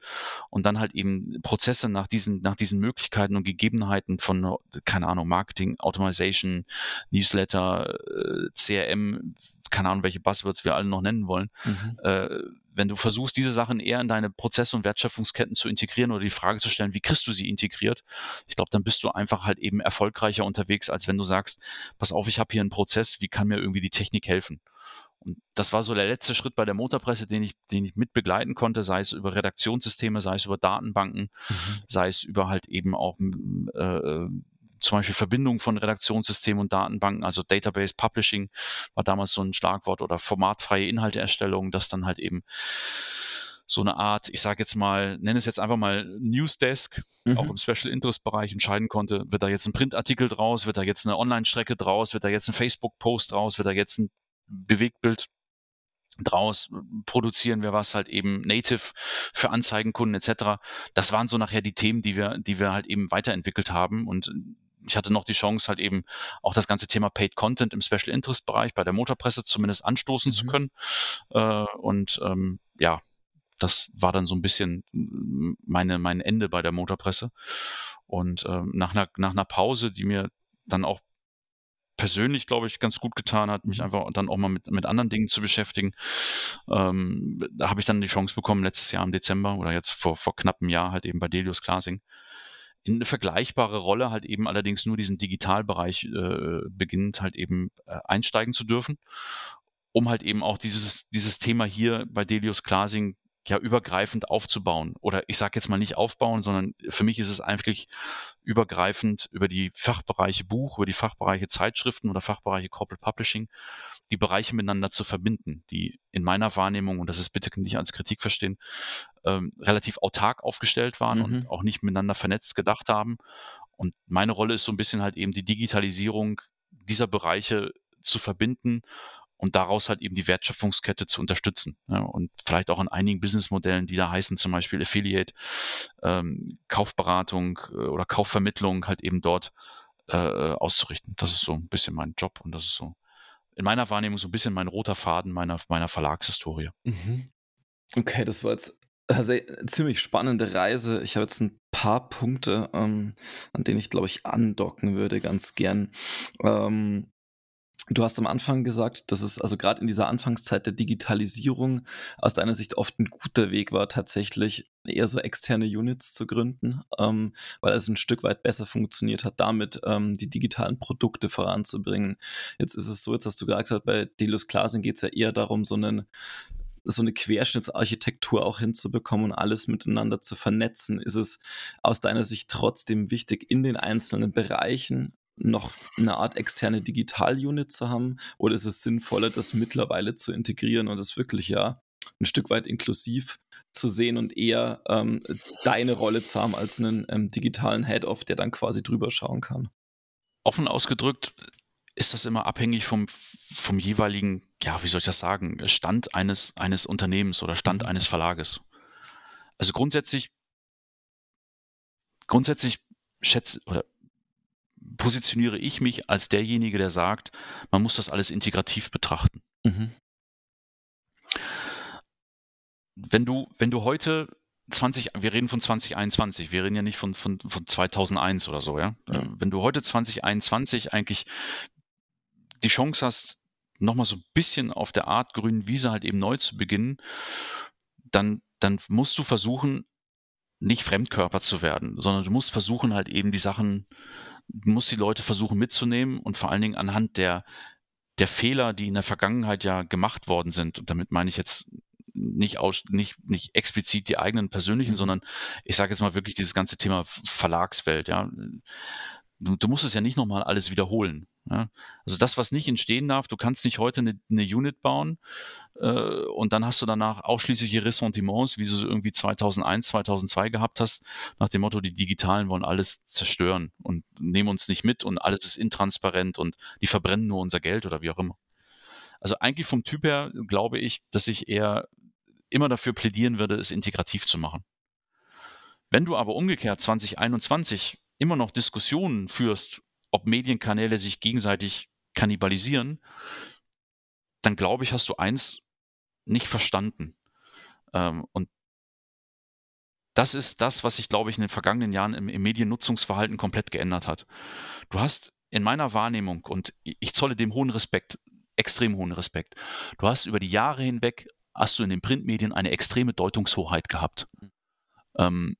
und dann halt eben Prozesse nach diesen, nach diesen Möglichkeiten und Gegebenheiten von, keine Ahnung, Marketing, Automation, Newsletter, äh, CRM, keine Ahnung, welche Buzzwords wir alle noch nennen wollen. Mhm. Äh, wenn du versuchst, diese Sachen eher in deine Prozesse und Wertschöpfungsketten zu integrieren oder die Frage zu stellen, wie kriegst du sie integriert, ich glaube, dann bist du einfach halt eben erfolgreicher unterwegs, als wenn du sagst, pass auf, ich habe hier einen Prozess, wie kann mir irgendwie die Technik helfen? Und das war so der letzte Schritt bei der Motorpresse, den ich, den ich mit begleiten konnte, sei es über Redaktionssysteme, sei es über Datenbanken, mhm. sei es über halt eben auch äh, zum Beispiel Verbindung von Redaktionssystemen und Datenbanken, also Database Publishing war damals so ein Schlagwort oder formatfreie Inhalteerstellung, das dann halt eben so eine Art, ich sage jetzt mal, nenne es jetzt einfach mal Newsdesk, mhm. auch im Special Interest Bereich entscheiden konnte, wird da jetzt ein Printartikel draus, wird da jetzt eine Online-Strecke draus, wird da jetzt ein Facebook-Post draus, wird da jetzt ein Bewegtbild draus, produzieren wir was halt eben native für Anzeigenkunden etc. Das waren so nachher die Themen, die wir, die wir halt eben weiterentwickelt haben und ich hatte noch die Chance, halt eben auch das ganze Thema Paid Content im Special Interest Bereich bei der Motorpresse zumindest anstoßen mhm. zu können. Äh, und ähm, ja, das war dann so ein bisschen meine, mein Ende bei der Motorpresse. Und ähm, nach, einer, nach einer Pause, die mir dann auch persönlich, glaube ich, ganz gut getan hat, mich mhm. einfach dann auch mal mit, mit anderen Dingen zu beschäftigen. Ähm, da habe ich dann die Chance bekommen, letztes Jahr im Dezember oder jetzt vor, vor knapp einem Jahr halt eben bei Delius Classing in eine vergleichbare Rolle halt eben allerdings nur diesen Digitalbereich äh, beginnend halt eben äh, einsteigen zu dürfen, um halt eben auch dieses, dieses Thema hier bei Delius Clasing ja übergreifend aufzubauen. Oder ich sage jetzt mal nicht aufbauen, sondern für mich ist es eigentlich übergreifend über die Fachbereiche Buch, über die Fachbereiche Zeitschriften oder Fachbereiche Corporate Publishing, die Bereiche miteinander zu verbinden, die in meiner Wahrnehmung, und das ist bitte nicht als Kritik verstehen, ähm, relativ autark aufgestellt waren mhm. und auch nicht miteinander vernetzt gedacht haben. Und meine Rolle ist so ein bisschen halt eben die Digitalisierung dieser Bereiche zu verbinden und daraus halt eben die Wertschöpfungskette zu unterstützen. Ja, und vielleicht auch an einigen Businessmodellen, die da heißen, zum Beispiel Affiliate, ähm, Kaufberatung äh, oder Kaufvermittlung halt eben dort äh, auszurichten. Das ist so ein bisschen mein Job und das ist so in meiner Wahrnehmung so ein bisschen mein roter Faden meiner, meiner Verlagshistorie. Mhm. Okay, das war jetzt also eine ziemlich spannende Reise. Ich habe jetzt ein paar Punkte, ähm, an denen ich, glaube ich, andocken würde, ganz gern. Ähm, Du hast am Anfang gesagt, dass es also gerade in dieser Anfangszeit der Digitalisierung aus deiner Sicht oft ein guter Weg war, tatsächlich eher so externe Units zu gründen, ähm, weil es ein Stück weit besser funktioniert hat, damit ähm, die digitalen Produkte voranzubringen. Jetzt ist es so, jetzt hast du gesagt, bei Delius Clasen geht es ja eher darum, so einen so eine Querschnittsarchitektur auch hinzubekommen und alles miteinander zu vernetzen, ist es aus deiner Sicht trotzdem wichtig, in den einzelnen Bereichen noch eine Art externe Digital-Unit zu haben? Oder ist es sinnvoller, das mittlerweile zu integrieren und das wirklich ja ein Stück weit inklusiv zu sehen und eher ähm, deine Rolle zu haben als einen ähm, digitalen Head-Off, der dann quasi drüber schauen kann? Offen ausgedrückt ist das immer abhängig vom, vom jeweiligen, ja, wie soll ich das sagen, Stand eines, eines Unternehmens oder Stand mhm. eines Verlages. Also grundsätzlich, grundsätzlich schätze oder positioniere ich mich als derjenige, der sagt, man muss das alles integrativ betrachten. Mhm. Wenn du, wenn du heute 20, wir reden von 2021, wir reden ja nicht von, von, von 2001 oder so, ja. ja. Wenn du heute 2021 eigentlich die Chance hast, nochmal so ein bisschen auf der Art grünen Wiese halt eben neu zu beginnen, dann, dann musst du versuchen, nicht Fremdkörper zu werden, sondern du musst versuchen, halt eben die Sachen muss die Leute versuchen mitzunehmen und vor allen Dingen anhand der, der Fehler, die in der Vergangenheit ja gemacht worden sind. Und damit meine ich jetzt nicht, aus, nicht, nicht explizit die eigenen persönlichen, mhm. sondern ich sage jetzt mal wirklich dieses ganze Thema Verlagswelt. Ja, du, du musst es ja nicht nochmal alles wiederholen. Ja? Also das, was nicht entstehen darf, du kannst nicht heute eine, eine Unit bauen äh, und dann hast du danach ausschließliche Ressentiments, wie du irgendwie 2001, 2002 gehabt hast, nach dem Motto, die Digitalen wollen alles zerstören und nehmen uns nicht mit und alles ist intransparent und die verbrennen nur unser Geld oder wie auch immer. Also eigentlich vom Typ her glaube ich, dass ich eher immer dafür plädieren würde, es integrativ zu machen. Wenn du aber umgekehrt 2021 immer noch Diskussionen führst, ob Medienkanäle sich gegenseitig kannibalisieren, dann glaube ich, hast du eins nicht verstanden. Ähm, und das ist das, was sich, glaube ich, in den vergangenen Jahren im, im Mediennutzungsverhalten komplett geändert hat. Du hast in meiner Wahrnehmung, und ich zolle dem hohen Respekt, extrem hohen Respekt, du hast über die Jahre hinweg, hast du in den Printmedien eine extreme Deutungshoheit gehabt. Ähm,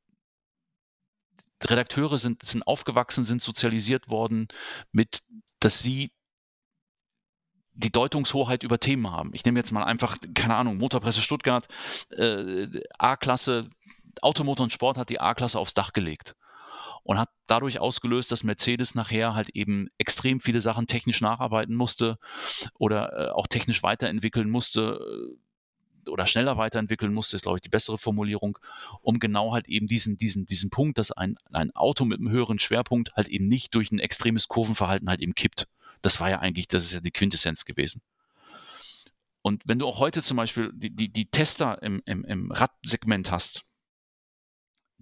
Redakteure sind, sind aufgewachsen, sind sozialisiert worden mit, dass sie die Deutungshoheit über Themen haben. Ich nehme jetzt mal einfach, keine Ahnung, Motorpresse Stuttgart, äh, A-Klasse, Automotor und Sport hat die A-Klasse aufs Dach gelegt und hat dadurch ausgelöst, dass Mercedes nachher halt eben extrem viele Sachen technisch nacharbeiten musste oder äh, auch technisch weiterentwickeln musste äh, oder schneller weiterentwickeln musste, ist glaube ich die bessere Formulierung, um genau halt eben diesen, diesen, diesen Punkt, dass ein, ein Auto mit einem höheren Schwerpunkt halt eben nicht durch ein extremes Kurvenverhalten halt eben kippt. Das war ja eigentlich, das ist ja die Quintessenz gewesen. Und wenn du auch heute zum Beispiel die, die, die Tester im, im, im Radsegment hast,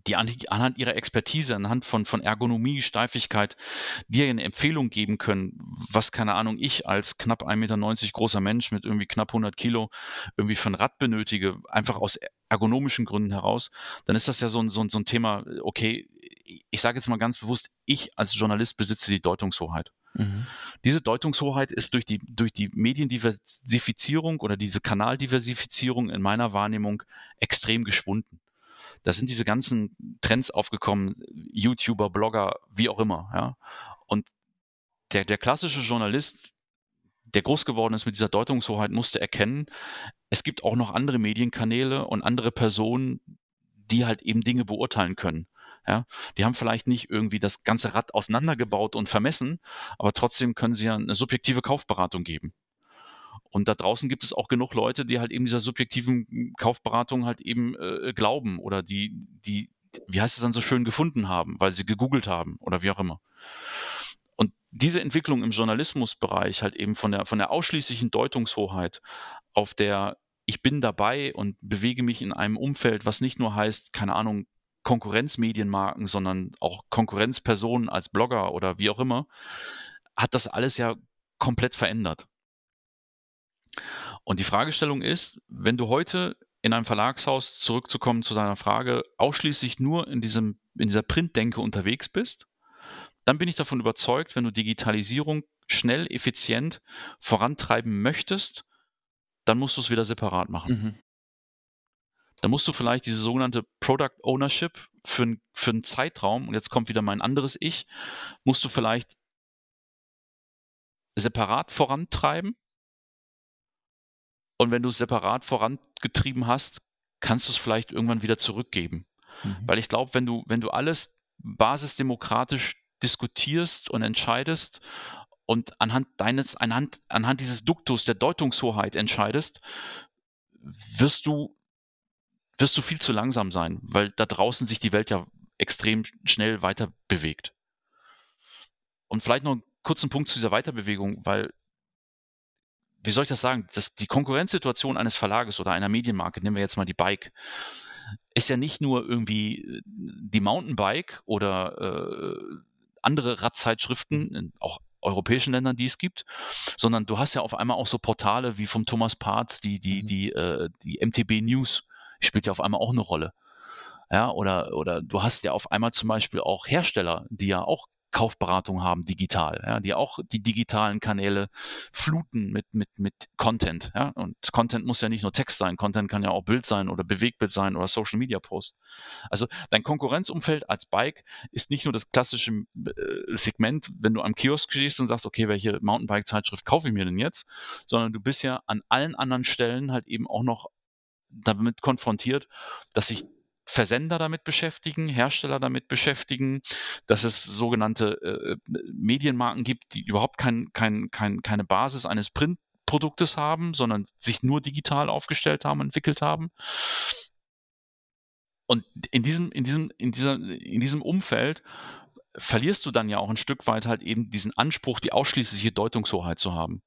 die anhand ihrer Expertise, anhand von, von Ergonomie, Steifigkeit dir eine Empfehlung geben können, was, keine Ahnung, ich als knapp 1,90 Meter großer Mensch mit irgendwie knapp 100 Kilo irgendwie für ein Rad benötige, einfach aus ergonomischen Gründen heraus, dann ist das ja so ein, so ein, so ein Thema, okay, ich sage jetzt mal ganz bewusst, ich als Journalist besitze die Deutungshoheit. Mhm. Diese Deutungshoheit ist durch die, durch die Mediendiversifizierung oder diese Kanaldiversifizierung in meiner Wahrnehmung extrem geschwunden. Da sind diese ganzen Trends aufgekommen, YouTuber, Blogger, wie auch immer. Ja? Und der, der klassische Journalist, der groß geworden ist mit dieser Deutungshoheit, musste erkennen, es gibt auch noch andere Medienkanäle und andere Personen, die halt eben Dinge beurteilen können. Ja, die haben vielleicht nicht irgendwie das ganze Rad auseinandergebaut und vermessen, aber trotzdem können sie ja eine subjektive Kaufberatung geben. Und da draußen gibt es auch genug Leute, die halt eben dieser subjektiven Kaufberatung halt eben äh, glauben oder die, die, wie heißt es dann so schön, gefunden haben, weil sie gegoogelt haben oder wie auch immer. Und diese Entwicklung im Journalismusbereich halt eben von der, von der ausschließlichen Deutungshoheit auf der ich bin dabei und bewege mich in einem Umfeld, was nicht nur heißt, keine Ahnung, Konkurrenzmedienmarken, sondern auch Konkurrenzpersonen als Blogger oder wie auch immer, hat das alles ja komplett verändert. Und die Fragestellung ist, wenn du heute in einem Verlagshaus zurückzukommen zu deiner Frage, ausschließlich nur in, diesem, in dieser Printdenke unterwegs bist, dann bin ich davon überzeugt, wenn du Digitalisierung schnell, effizient vorantreiben möchtest, dann musst du es wieder separat machen. Mhm. Dann musst du vielleicht diese sogenannte Product Ownership für, für einen Zeitraum, und jetzt kommt wieder mein anderes Ich, musst du vielleicht separat vorantreiben und wenn du es separat vorangetrieben hast, kannst du es vielleicht irgendwann wieder zurückgeben. Mhm. Weil ich glaube, wenn du, wenn du alles basisdemokratisch diskutierst und entscheidest und anhand deines, anhand, anhand dieses Duktus der Deutungshoheit entscheidest, wirst du, wirst du viel zu langsam sein, weil da draußen sich die Welt ja extrem schnell weiter bewegt. Und vielleicht noch einen kurzen Punkt zu dieser Weiterbewegung, weil wie soll ich das sagen, das, die Konkurrenzsituation eines Verlages oder einer Medienmarke, nehmen wir jetzt mal die Bike, ist ja nicht nur irgendwie äh, die Mountainbike oder äh, andere Radzeitschriften, in auch europäischen Ländern, die es gibt, sondern du hast ja auf einmal auch so Portale wie vom Thomas Parts, die, die, mhm. die, äh, die MTB News spielt ja auf einmal auch eine Rolle. Ja, oder, oder du hast ja auf einmal zum Beispiel auch Hersteller, die ja auch Kaufberatung haben digital, ja, die auch die digitalen Kanäle fluten mit, mit, mit Content. Ja? Und Content muss ja nicht nur Text sein, Content kann ja auch Bild sein oder Bewegtbild sein oder Social Media Post. Also dein Konkurrenzumfeld als Bike ist nicht nur das klassische äh, Segment, wenn du am Kiosk stehst und sagst, okay, welche Mountainbike-Zeitschrift kaufe ich mir denn jetzt, sondern du bist ja an allen anderen Stellen halt eben auch noch damit konfrontiert, dass sich Versender damit beschäftigen, Hersteller damit beschäftigen, dass es sogenannte äh, Medienmarken gibt, die überhaupt kein, kein, kein, keine Basis eines Printproduktes haben, sondern sich nur digital aufgestellt haben, entwickelt haben. Und in diesem, in diesem, in dieser, in diesem Umfeld verlierst du dann ja auch ein Stück weit halt eben diesen Anspruch, die ausschließliche Deutungshoheit zu haben.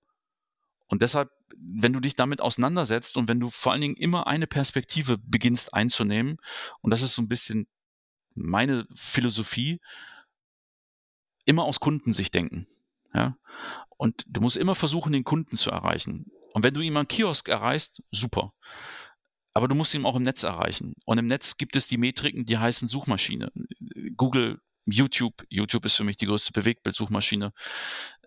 Und deshalb, wenn du dich damit auseinandersetzt und wenn du vor allen Dingen immer eine Perspektive beginnst einzunehmen, und das ist so ein bisschen meine Philosophie, immer aus Kundensicht denken. Ja? Und du musst immer versuchen, den Kunden zu erreichen. Und wenn du ihn am Kiosk erreichst, super. aber du musst ihn auch im Netz erreichen. Und im Netz gibt es die Metriken, die heißen Suchmaschine. Google, YouTube, YouTube ist für mich die größte Bewegtbildsuchmaschine,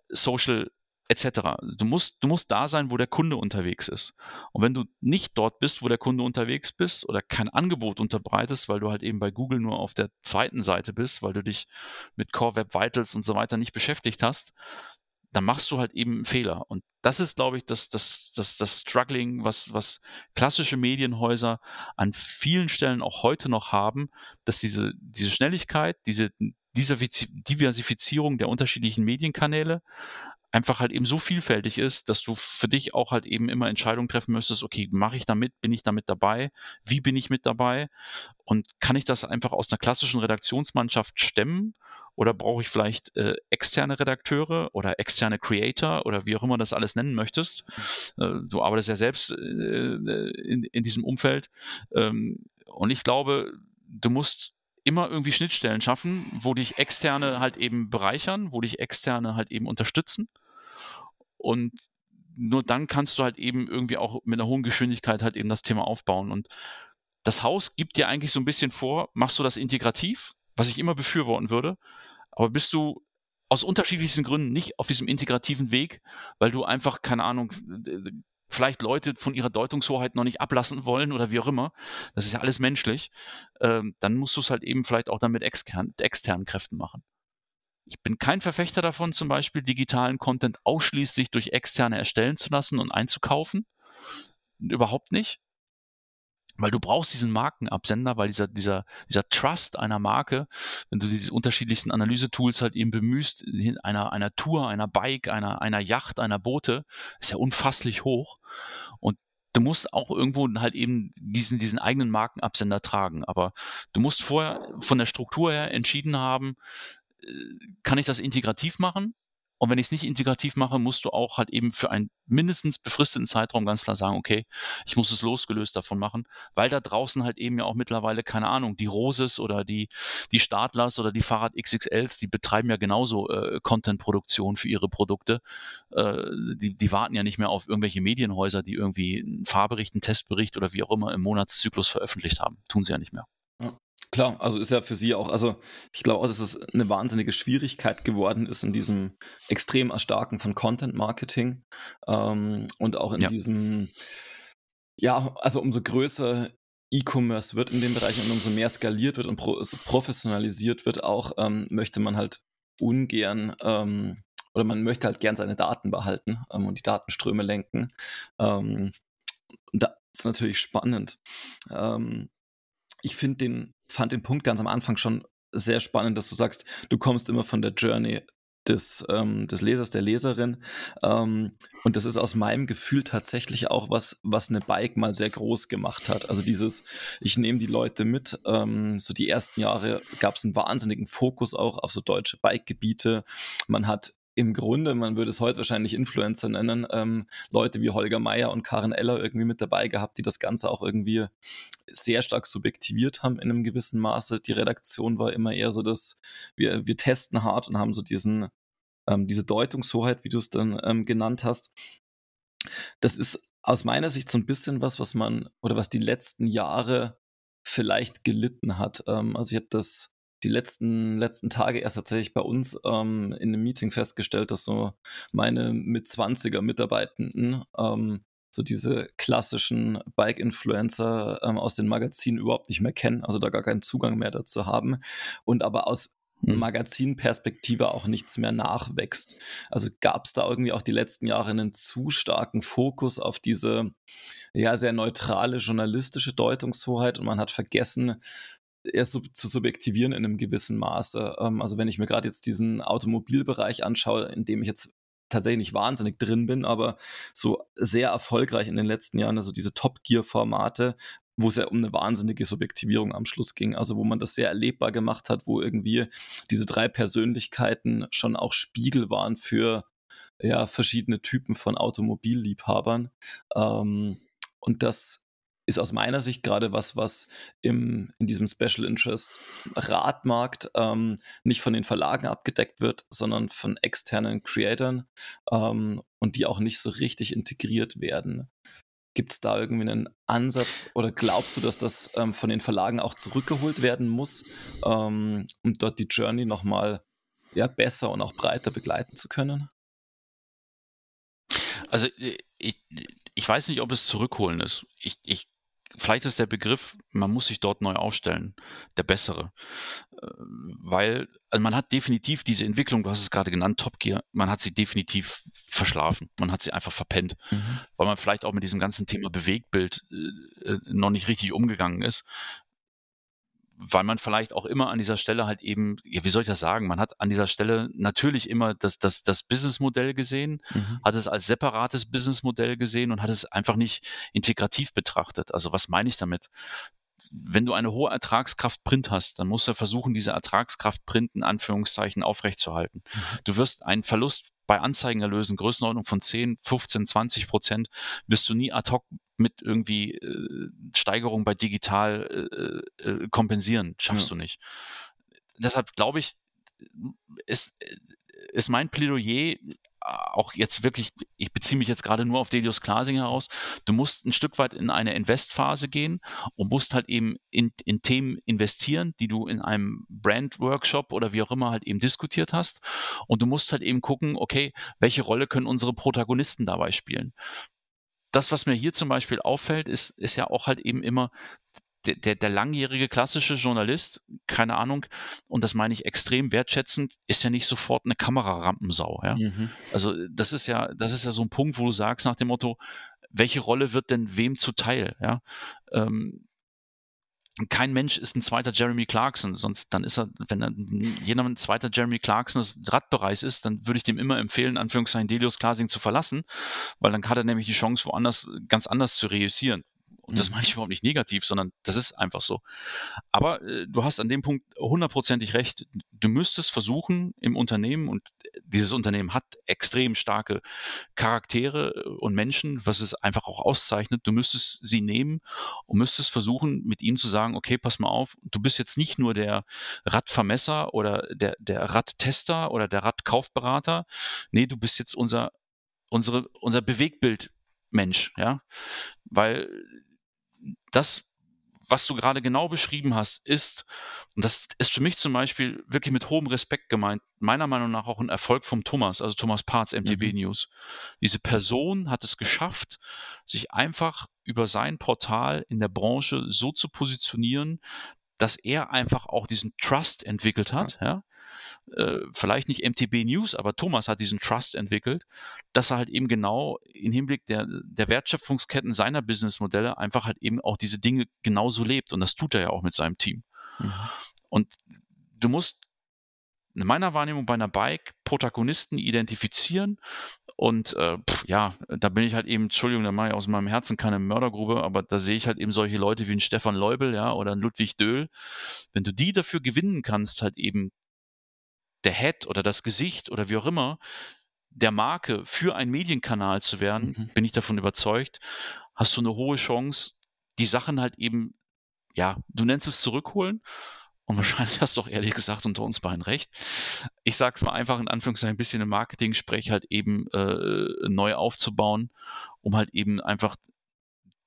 Social etc. Du musst, du musst da sein, wo der Kunde unterwegs ist. Und wenn du nicht dort bist, wo der Kunde unterwegs bist oder kein Angebot unterbreitest, weil du halt eben bei Google nur auf der zweiten Seite bist, weil du dich mit Core Web Vitals und so weiter nicht beschäftigt hast, dann machst du halt eben einen Fehler. Und das ist, glaube ich, das, das, das, das Struggling, was, was klassische Medienhäuser an vielen Stellen auch heute noch haben, dass diese, diese Schnelligkeit, diese Diversifizierung der unterschiedlichen Medienkanäle einfach halt eben so vielfältig ist, dass du für dich auch halt eben immer Entscheidungen treffen müsstest, okay, mache ich damit, bin ich damit dabei, wie bin ich mit dabei? Und kann ich das einfach aus einer klassischen Redaktionsmannschaft stemmen? Oder brauche ich vielleicht äh, externe Redakteure oder externe Creator oder wie auch immer das alles nennen möchtest. Äh, du arbeitest ja selbst äh, in, in diesem Umfeld. Ähm, und ich glaube, du musst immer irgendwie Schnittstellen schaffen, wo dich externe halt eben bereichern, wo dich externe halt eben unterstützen und nur dann kannst du halt eben irgendwie auch mit einer hohen Geschwindigkeit halt eben das Thema aufbauen. Und das Haus gibt dir eigentlich so ein bisschen vor, machst du das integrativ, was ich immer befürworten würde, aber bist du aus unterschiedlichsten Gründen nicht auf diesem integrativen Weg, weil du einfach, keine Ahnung, vielleicht Leute von ihrer Deutungshoheit noch nicht ablassen wollen oder wie auch immer, das ist ja alles menschlich, ähm, dann musst du es halt eben vielleicht auch dann mit extern, externen Kräften machen. Ich bin kein Verfechter davon, zum Beispiel digitalen Content ausschließlich durch Externe erstellen zu lassen und einzukaufen. Überhaupt nicht. Weil du brauchst diesen Markenabsender, weil dieser, dieser, dieser Trust einer Marke, wenn du diese unterschiedlichsten Analysetools halt eben bemühst, einer, einer Tour, einer Bike, einer, einer Yacht, einer Boote, ist ja unfasslich hoch. Und du musst auch irgendwo halt eben diesen, diesen eigenen Markenabsender tragen. Aber du musst vorher von der Struktur her entschieden haben, kann ich das integrativ machen? Und wenn ich es nicht integrativ mache, musst du auch halt eben für einen mindestens befristeten Zeitraum ganz klar sagen, okay, ich muss es losgelöst davon machen, weil da draußen halt eben ja auch mittlerweile, keine Ahnung, die Roses oder die, die Startlers oder die Fahrrad XXLs, die betreiben ja genauso äh, Content-Produktion für ihre Produkte. Äh, die, die warten ja nicht mehr auf irgendwelche Medienhäuser, die irgendwie einen Fahrbericht, einen Testbericht oder wie auch immer im Monatszyklus veröffentlicht haben. Tun sie ja nicht mehr. Klar, also ist ja für sie auch, also ich glaube auch, dass es eine wahnsinnige Schwierigkeit geworden ist in diesem extrem Erstarken von Content Marketing ähm, und auch in ja. diesem, ja, also umso größer E-Commerce wird in dem Bereich und umso mehr skaliert wird und pro, professionalisiert wird, auch ähm, möchte man halt ungern ähm, oder man möchte halt gern seine Daten behalten ähm, und die Datenströme lenken. Ähm, und da ist natürlich spannend. Ähm, ich finde den, fand den Punkt ganz am Anfang schon sehr spannend, dass du sagst, du kommst immer von der Journey des, ähm, des Lesers, der Leserin. Ähm, und das ist aus meinem Gefühl tatsächlich auch was, was eine Bike mal sehr groß gemacht hat. Also dieses, ich nehme die Leute mit. Ähm, so die ersten Jahre gab es einen wahnsinnigen Fokus auch auf so deutsche Bike-Gebiete. Man hat im Grunde, man würde es heute wahrscheinlich Influencer nennen, ähm, Leute wie Holger Meier und Karen Eller irgendwie mit dabei gehabt, die das Ganze auch irgendwie sehr stark subjektiviert haben in einem gewissen Maße. Die Redaktion war immer eher so, dass wir, wir testen hart und haben so diesen, ähm, diese Deutungshoheit, wie du es dann ähm, genannt hast. Das ist aus meiner Sicht so ein bisschen was, was man oder was die letzten Jahre vielleicht gelitten hat. Ähm, also ich habe das die letzten, letzten Tage erst tatsächlich bei uns ähm, in einem Meeting festgestellt, dass so meine mit 20er Mitarbeitenden ähm, so diese klassischen Bike-Influencer ähm, aus den Magazinen überhaupt nicht mehr kennen, also da gar keinen Zugang mehr dazu haben und aber aus hm. Magazinperspektive auch nichts mehr nachwächst. Also gab es da irgendwie auch die letzten Jahre einen zu starken Fokus auf diese ja sehr neutrale journalistische Deutungshoheit und man hat vergessen, erst so zu subjektivieren in einem gewissen Maße. Ähm, also wenn ich mir gerade jetzt diesen Automobilbereich anschaue, in dem ich jetzt tatsächlich nicht wahnsinnig drin bin, aber so sehr erfolgreich in den letzten Jahren, also diese Top-Gear-Formate, wo es ja um eine wahnsinnige Subjektivierung am Schluss ging, also wo man das sehr erlebbar gemacht hat, wo irgendwie diese drei Persönlichkeiten schon auch Spiegel waren für ja, verschiedene Typen von Automobilliebhabern. Ähm, und das ist aus meiner Sicht gerade was, was im, in diesem Special Interest Radmarkt ähm, nicht von den Verlagen abgedeckt wird, sondern von externen Creatoren ähm, und die auch nicht so richtig integriert werden. Gibt es da irgendwie einen Ansatz oder glaubst du, dass das ähm, von den Verlagen auch zurückgeholt werden muss, ähm, um dort die Journey nochmal ja, besser und auch breiter begleiten zu können? Also äh, ich, ich weiß nicht, ob es zurückholen ist. Ich, ich vielleicht ist der Begriff, man muss sich dort neu aufstellen, der bessere. Äh, weil also man hat definitiv diese Entwicklung, du hast es gerade genannt, Top Gear, man hat sie definitiv verschlafen. Man hat sie einfach verpennt, mhm. weil man vielleicht auch mit diesem ganzen Thema Bewegtbild äh, äh noch nicht richtig umgegangen ist weil man vielleicht auch immer an dieser Stelle halt eben, ja, wie soll ich das sagen, man hat an dieser Stelle natürlich immer das, das, das Businessmodell gesehen, mhm. hat es als separates Businessmodell gesehen und hat es einfach nicht integrativ betrachtet. Also was meine ich damit? wenn du eine hohe Ertragskraft Print hast, dann musst du versuchen, diese Ertragskraft Print in Anführungszeichen aufrechtzuerhalten. Mhm. Du wirst einen Verlust bei Anzeigenerlösen Größenordnung von 10, 15, 20 Prozent wirst du nie ad hoc mit irgendwie äh, Steigerung bei digital äh, äh, kompensieren. Schaffst ja. du nicht. Deshalb glaube ich, ist, ist mein Plädoyer auch jetzt wirklich, ich beziehe mich jetzt gerade nur auf Delius Klasing heraus, du musst ein Stück weit in eine Investphase gehen und musst halt eben in, in Themen investieren, die du in einem Brand-Workshop oder wie auch immer halt eben diskutiert hast. Und du musst halt eben gucken, okay, welche Rolle können unsere Protagonisten dabei spielen? Das, was mir hier zum Beispiel auffällt, ist, ist ja auch halt eben immer, der, der, der langjährige klassische Journalist, keine Ahnung, und das meine ich extrem wertschätzend, ist ja nicht sofort eine Kamerarampensau. Ja? Mhm. Also das ist ja, das ist ja so ein Punkt, wo du sagst nach dem Motto, welche Rolle wird denn wem zuteil? Ja? Ähm, kein Mensch ist ein zweiter Jeremy Clarkson, sonst dann ist er, wenn er jemand ein zweiter Jeremy Clarkson des Radbereichs ist, dann würde ich dem immer empfehlen, Anführungszeichen Delius Klasing zu verlassen, weil dann hat er nämlich die Chance, woanders ganz anders zu reüssieren. Und das mhm. meine ich überhaupt nicht negativ, sondern das ist einfach so. Aber äh, du hast an dem Punkt hundertprozentig recht. Du müsstest versuchen im Unternehmen, und dieses Unternehmen hat extrem starke Charaktere äh, und Menschen, was es einfach auch auszeichnet. Du müsstest sie nehmen und müsstest versuchen, mit ihnen zu sagen, okay, pass mal auf, du bist jetzt nicht nur der Radvermesser oder der, der Radtester oder der Radkaufberater. Nee, du bist jetzt unser, unsere, unser Bewegbild Mensch, ja, weil das, was du gerade genau beschrieben hast, ist, und das ist für mich zum Beispiel wirklich mit hohem Respekt gemeint, meiner Meinung nach auch ein Erfolg vom Thomas, also Thomas Parts, MTB mhm. News. Diese Person hat es geschafft, sich einfach über sein Portal in der Branche so zu positionieren, dass er einfach auch diesen Trust entwickelt hat, ja. ja äh, vielleicht nicht MTB News, aber Thomas hat diesen Trust entwickelt, dass er halt eben genau im Hinblick der, der Wertschöpfungsketten seiner Businessmodelle einfach halt eben auch diese Dinge genauso lebt. Und das tut er ja auch mit seinem Team. Mhm. Und du musst in meiner Wahrnehmung bei einer Bike Protagonisten identifizieren und äh, pff, ja, da bin ich halt eben, Entschuldigung, da mache ich aus meinem Herzen keine Mördergrube, aber da sehe ich halt eben solche Leute wie ein Stefan Leubel, ja, oder ein Ludwig Döhl. Wenn du die dafür gewinnen kannst, halt eben der Head oder das Gesicht oder wie auch immer der Marke für einen Medienkanal zu werden, mhm. bin ich davon überzeugt, hast du eine hohe Chance, die Sachen halt eben, ja, du nennst es zurückholen. Und wahrscheinlich hast du auch ehrlich gesagt unter uns beiden recht. Ich sage es mal einfach in Anführungszeichen ein bisschen im Marketing-Sprech halt eben äh, neu aufzubauen, um halt eben einfach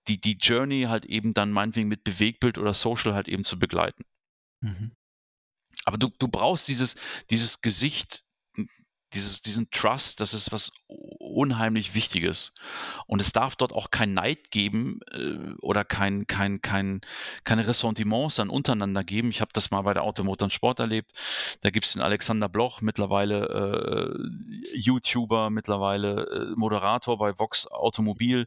die, die Journey halt eben dann meinetwegen mit Bewegbild oder Social halt eben zu begleiten. Mhm. Aber du, du brauchst dieses, dieses Gesicht, dieses, diesen Trust, das ist was unheimlich Wichtiges. Und es darf dort auch kein Neid geben äh, oder kein, kein, kein, keine Ressentiments dann untereinander geben. Ich habe das mal bei der Automotor und Sport erlebt. Da gibt es den Alexander Bloch, mittlerweile äh, YouTuber, mittlerweile äh, Moderator bei Vox Automobil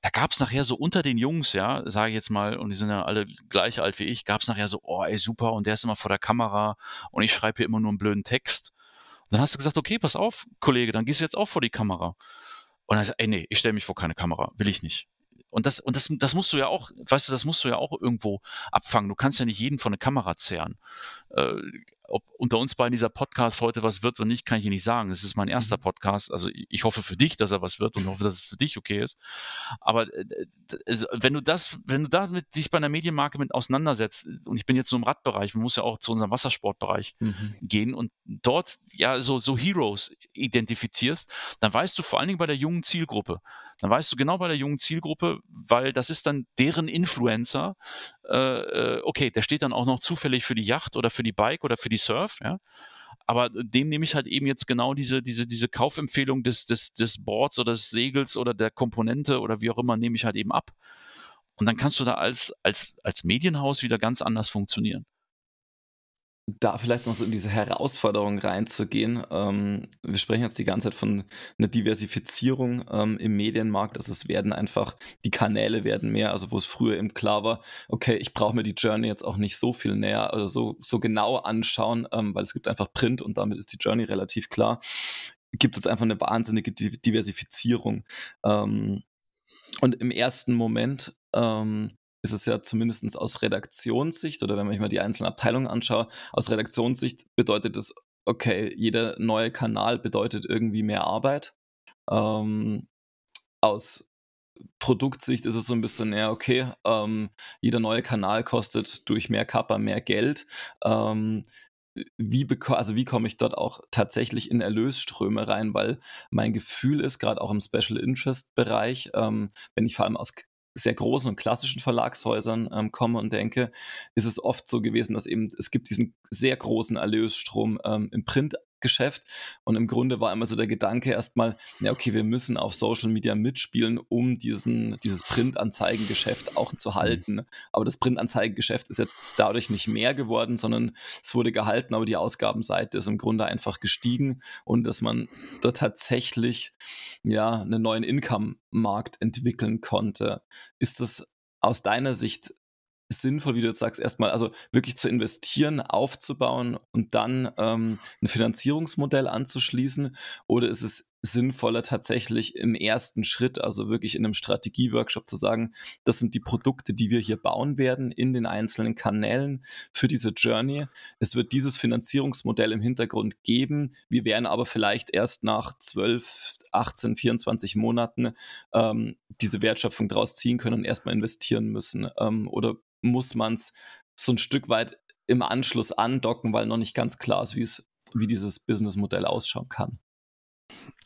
da gab es nachher so unter den Jungs, ja, sage ich jetzt mal, und die sind ja alle gleich alt wie ich, gab es nachher so, oh ey, super, und der ist immer vor der Kamera und ich schreibe hier immer nur einen blöden Text. Und dann hast du gesagt, okay, pass auf, Kollege, dann gehst du jetzt auch vor die Kamera. Und dann sagt, ey, nee, ich stelle mich vor keine Kamera, will ich nicht. Und das, und das, das musst du ja auch, weißt du, das musst du ja auch irgendwo abfangen. Du kannst ja nicht jeden vor eine Kamera zehren. Äh, ob unter uns beiden dieser Podcast heute was wird und nicht, kann ich dir nicht sagen. Es ist mein erster mhm. Podcast. Also ich hoffe für dich, dass er was wird und hoffe, dass es für dich okay ist. Aber äh, also, wenn du das, wenn du damit dich bei einer Medienmarke mit auseinandersetzt, und ich bin jetzt nur im Radbereich, man muss ja auch zu unserem Wassersportbereich mhm. gehen und dort ja so, so Heroes identifizierst, dann weißt du vor allen Dingen bei der jungen Zielgruppe, dann weißt du genau bei der jungen Zielgruppe, weil das ist dann deren Influencer, äh, äh, okay, der steht dann auch noch zufällig für die Yacht oder für die Bike oder für die Surf, ja. Aber dem nehme ich halt eben jetzt genau diese, diese, diese Kaufempfehlung des, des, des Boards oder des Segels oder der Komponente oder wie auch immer, nehme ich halt eben ab. Und dann kannst du da als, als, als Medienhaus wieder ganz anders funktionieren da vielleicht noch so in diese Herausforderung reinzugehen. Ähm, wir sprechen jetzt die ganze Zeit von einer Diversifizierung ähm, im Medienmarkt. Also es werden einfach, die Kanäle werden mehr, also wo es früher eben klar war, okay, ich brauche mir die Journey jetzt auch nicht so viel näher, also so, so genau anschauen, ähm, weil es gibt einfach Print und damit ist die Journey relativ klar. Gibt es einfach eine wahnsinnige Diversifizierung. Ähm, und im ersten Moment ähm, ist es ja zumindest aus Redaktionssicht oder wenn ich mal die einzelnen Abteilungen anschaue, aus Redaktionssicht bedeutet es, okay, jeder neue Kanal bedeutet irgendwie mehr Arbeit. Ähm, aus Produktsicht ist es so ein bisschen, ja, okay, ähm, jeder neue Kanal kostet durch mehr Kappa mehr Geld. Ähm, wie, also wie komme ich dort auch tatsächlich in Erlösströme rein, weil mein Gefühl ist, gerade auch im Special Interest Bereich, ähm, wenn ich vor allem aus sehr großen und klassischen Verlagshäusern ähm, komme und denke, ist es oft so gewesen, dass eben es gibt diesen sehr großen Erlösstrom ähm, im Print Geschäft. Und im Grunde war immer so der Gedanke erstmal, ja, okay, wir müssen auf Social Media mitspielen, um diesen, dieses Printanzeigengeschäft auch zu mhm. halten. Aber das Printanzeigengeschäft ist ja dadurch nicht mehr geworden, sondern es wurde gehalten, aber die Ausgabenseite ist im Grunde einfach gestiegen und dass man dort tatsächlich ja einen neuen Income-Markt entwickeln konnte. Ist das aus deiner Sicht sinnvoll, wie du jetzt sagst, erstmal also wirklich zu investieren, aufzubauen und dann ähm, ein Finanzierungsmodell anzuschließen? Oder ist es sinnvoller tatsächlich im ersten Schritt, also wirklich in einem Strategieworkshop zu sagen, das sind die Produkte, die wir hier bauen werden in den einzelnen Kanälen für diese Journey. Es wird dieses Finanzierungsmodell im Hintergrund geben. Wir werden aber vielleicht erst nach 12, 18, 24 Monaten ähm, diese Wertschöpfung daraus ziehen können und erstmal investieren müssen. Ähm, oder muss man es so ein Stück weit im Anschluss andocken, weil noch nicht ganz klar ist, wie es, wie dieses Businessmodell ausschauen kann.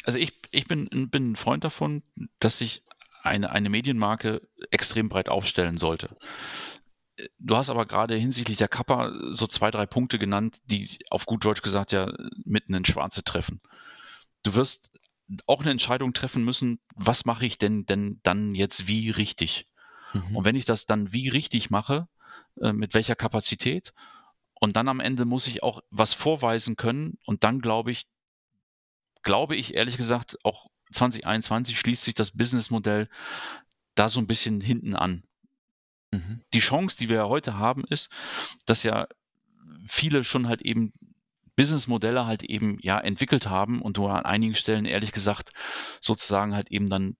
Also ich, ich bin, bin ein Freund davon, dass sich eine, eine Medienmarke extrem breit aufstellen sollte. Du hast aber gerade hinsichtlich der Kappa so zwei, drei Punkte genannt, die auf gut Deutsch gesagt ja mitten ins Schwarze treffen. Du wirst auch eine Entscheidung treffen müssen, was mache ich denn denn dann jetzt wie richtig? Mhm. Und wenn ich das dann wie richtig mache, äh, mit welcher Kapazität, und dann am Ende muss ich auch was vorweisen können und dann glaube ich, glaube ich ehrlich gesagt, auch 2021 schließt sich das Businessmodell da so ein bisschen hinten an. Mhm. Die Chance, die wir ja heute haben, ist, dass ja viele schon halt eben Businessmodelle halt eben ja entwickelt haben und du an einigen Stellen ehrlich gesagt sozusagen halt eben dann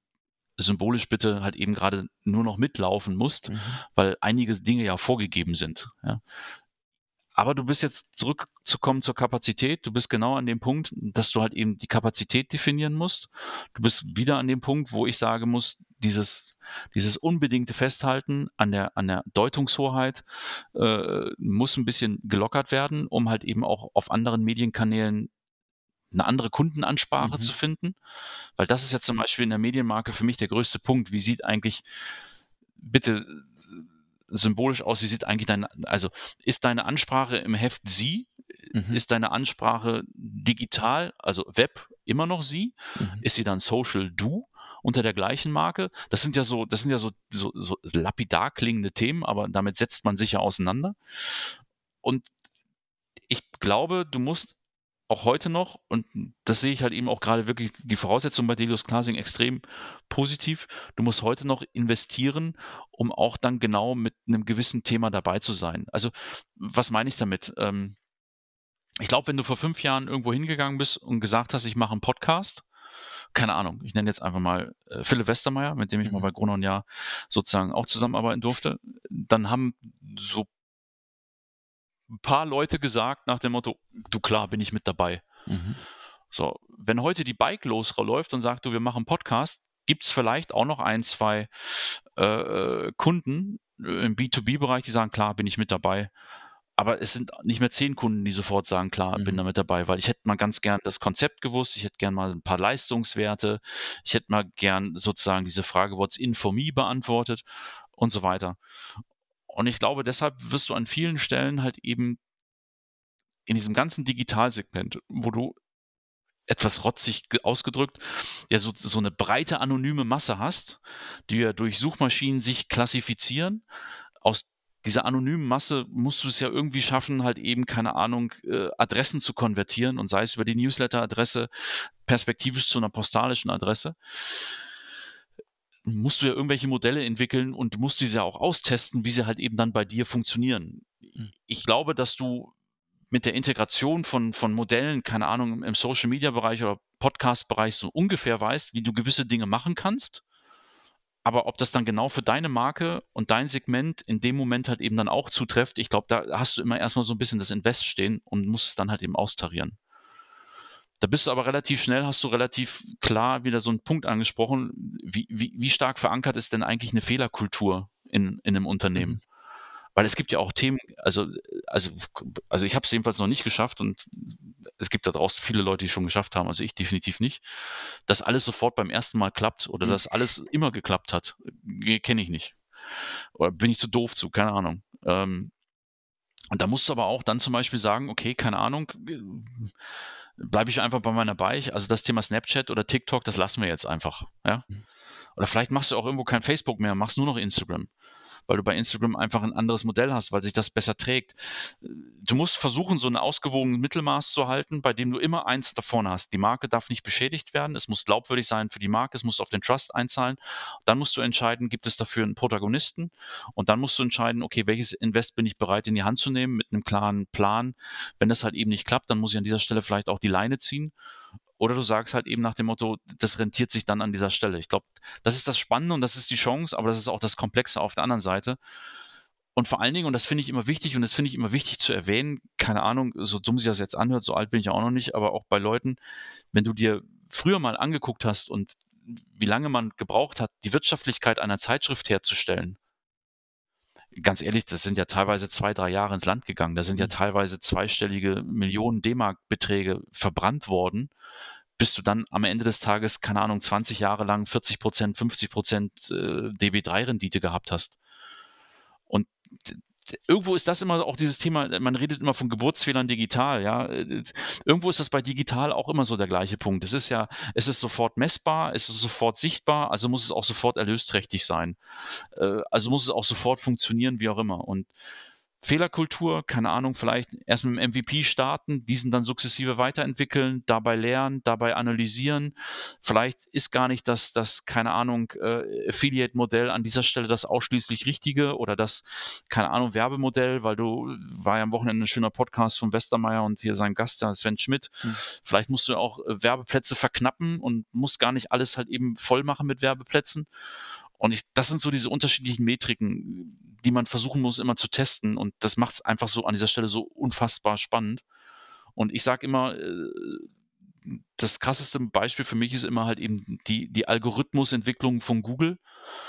symbolisch bitte halt eben gerade nur noch mitlaufen musst, mhm. weil einige Dinge ja vorgegeben sind. Ja. Aber du bist jetzt zurückzukommen zur Kapazität. Du bist genau an dem Punkt, dass du halt eben die Kapazität definieren musst. Du bist wieder an dem Punkt, wo ich sagen muss, dieses, dieses unbedingte Festhalten an der, an der Deutungshoheit äh, muss ein bisschen gelockert werden, um halt eben auch auf anderen Medienkanälen eine andere Kundenansprache mhm. zu finden. Weil das ist ja zum Beispiel in der Medienmarke für mich der größte Punkt. Wie sieht eigentlich, bitte äh, symbolisch aus, wie sieht eigentlich deine, also ist deine Ansprache im Heft sie? Mhm. Ist deine Ansprache digital, also Web, immer noch sie? Mhm. Ist sie dann Social du? unter der gleichen Marke. Das sind ja so, das sind ja so, so, so lapidar klingende Themen, aber damit setzt man sich ja auseinander. Und ich glaube, du musst auch heute noch, und das sehe ich halt eben auch gerade wirklich die Voraussetzung bei Delius Classing extrem positiv. Du musst heute noch investieren, um auch dann genau mit einem gewissen Thema dabei zu sein. Also, was meine ich damit? Ähm, ich glaube, wenn du vor fünf Jahren irgendwo hingegangen bist und gesagt hast, ich mache einen Podcast, keine Ahnung, ich nenne jetzt einfach mal äh, Philipp Westermeier, mit dem ich mhm. mal bei Gruner und Jahr sozusagen auch zusammenarbeiten durfte, dann haben so ein paar Leute gesagt nach dem Motto, du klar, bin ich mit dabei. Mhm. So, wenn heute die Bike losläuft und sagt, du, wir machen Podcast, gibt es vielleicht auch noch ein, zwei äh, Kunden im B2B-Bereich, die sagen, klar, bin ich mit dabei. Aber es sind nicht mehr zehn Kunden, die sofort sagen, klar, mhm. bin da mit dabei, weil ich hätte mal ganz gern das Konzept gewusst, ich hätte gern mal ein paar Leistungswerte, ich hätte mal gern sozusagen diese Frage, what's in for me beantwortet und so weiter. Und ich glaube, deshalb wirst du an vielen Stellen halt eben in diesem ganzen Digitalsegment, wo du etwas rotzig ausgedrückt, ja so, so eine breite anonyme Masse hast, die ja durch Suchmaschinen sich klassifizieren. Aus dieser anonymen Masse musst du es ja irgendwie schaffen, halt eben, keine Ahnung, äh, Adressen zu konvertieren und sei es über die Newsletter-Adresse perspektivisch zu einer postalischen Adresse musst du ja irgendwelche Modelle entwickeln und musst diese ja auch austesten, wie sie halt eben dann bei dir funktionieren. Hm. Ich glaube, dass du mit der Integration von, von Modellen, keine Ahnung, im Social Media Bereich oder Podcast Bereich so ungefähr weißt, wie du gewisse Dinge machen kannst. Aber ob das dann genau für deine Marke und dein Segment in dem Moment halt eben dann auch zutrifft, ich glaube, da hast du immer erstmal so ein bisschen das Invest stehen und musst es dann halt eben austarieren. Da bist du aber relativ schnell, hast du relativ klar wieder so einen Punkt angesprochen. Wie, wie, wie stark verankert ist denn eigentlich eine Fehlerkultur in, in einem Unternehmen? Mhm. Weil es gibt ja auch Themen, also, also, also ich habe es jedenfalls noch nicht geschafft und es gibt da draußen viele Leute, die es schon geschafft haben, also ich definitiv nicht, dass alles sofort beim ersten Mal klappt oder mhm. dass alles immer geklappt hat. Kenne ich nicht. Oder bin ich zu doof zu, keine Ahnung. Ähm, und da musst du aber auch dann zum Beispiel sagen, okay, keine Ahnung, bleibe ich einfach bei meiner Beich. Also das Thema Snapchat oder TikTok, das lassen wir jetzt einfach. Ja? Mhm. Oder vielleicht machst du auch irgendwo kein Facebook mehr, machst nur noch Instagram weil du bei Instagram einfach ein anderes Modell hast, weil sich das besser trägt. Du musst versuchen, so ein ausgewogenes Mittelmaß zu halten, bei dem du immer eins davon hast. Die Marke darf nicht beschädigt werden, es muss glaubwürdig sein für die Marke, es muss auf den Trust einzahlen. Dann musst du entscheiden, gibt es dafür einen Protagonisten und dann musst du entscheiden, okay, welches Invest bin ich bereit in die Hand zu nehmen mit einem klaren Plan. Wenn das halt eben nicht klappt, dann muss ich an dieser Stelle vielleicht auch die Leine ziehen oder du sagst halt eben nach dem Motto, das rentiert sich dann an dieser Stelle. Ich glaube, das ist das Spannende und das ist die Chance, aber das ist auch das Komplexe auf der anderen Seite. Und vor allen Dingen, und das finde ich immer wichtig, und das finde ich immer wichtig zu erwähnen, keine Ahnung, so dumm sich das jetzt anhört, so alt bin ich auch noch nicht, aber auch bei Leuten, wenn du dir früher mal angeguckt hast und wie lange man gebraucht hat, die Wirtschaftlichkeit einer Zeitschrift herzustellen, ganz ehrlich, das sind ja teilweise zwei, drei Jahre ins Land gegangen. Da sind ja mhm. teilweise zweistellige Millionen D-Mark-Beträge verbrannt worden, bis du dann am Ende des Tages, keine Ahnung, 20 Jahre lang 40 Prozent, 50 Prozent äh, DB3-Rendite gehabt hast. Und irgendwo ist das immer auch dieses Thema, man redet immer von Geburtsfehlern digital, ja. Irgendwo ist das bei digital auch immer so der gleiche Punkt. Es ist ja, es ist sofort messbar, es ist sofort sichtbar, also muss es auch sofort erlösträchtig sein. Äh, also muss es auch sofort funktionieren, wie auch immer. Und Fehlerkultur, keine Ahnung, vielleicht erst mit dem MVP starten, diesen dann sukzessive weiterentwickeln, dabei lernen, dabei analysieren. Vielleicht ist gar nicht das, das keine Ahnung, äh, Affiliate-Modell an dieser Stelle das ausschließlich richtige oder das, keine Ahnung, Werbemodell, weil du, war ja am Wochenende ein schöner Podcast von Westermeier und hier sein Gast, der Sven Schmidt. Hm. Vielleicht musst du auch äh, Werbeplätze verknappen und musst gar nicht alles halt eben voll machen mit Werbeplätzen. Und ich, das sind so diese unterschiedlichen Metriken, die man versuchen muss, immer zu testen. Und das macht es einfach so an dieser Stelle so unfassbar spannend. Und ich sage immer, äh, das krasseste Beispiel für mich ist immer halt eben die, die Algorithmusentwicklung von Google.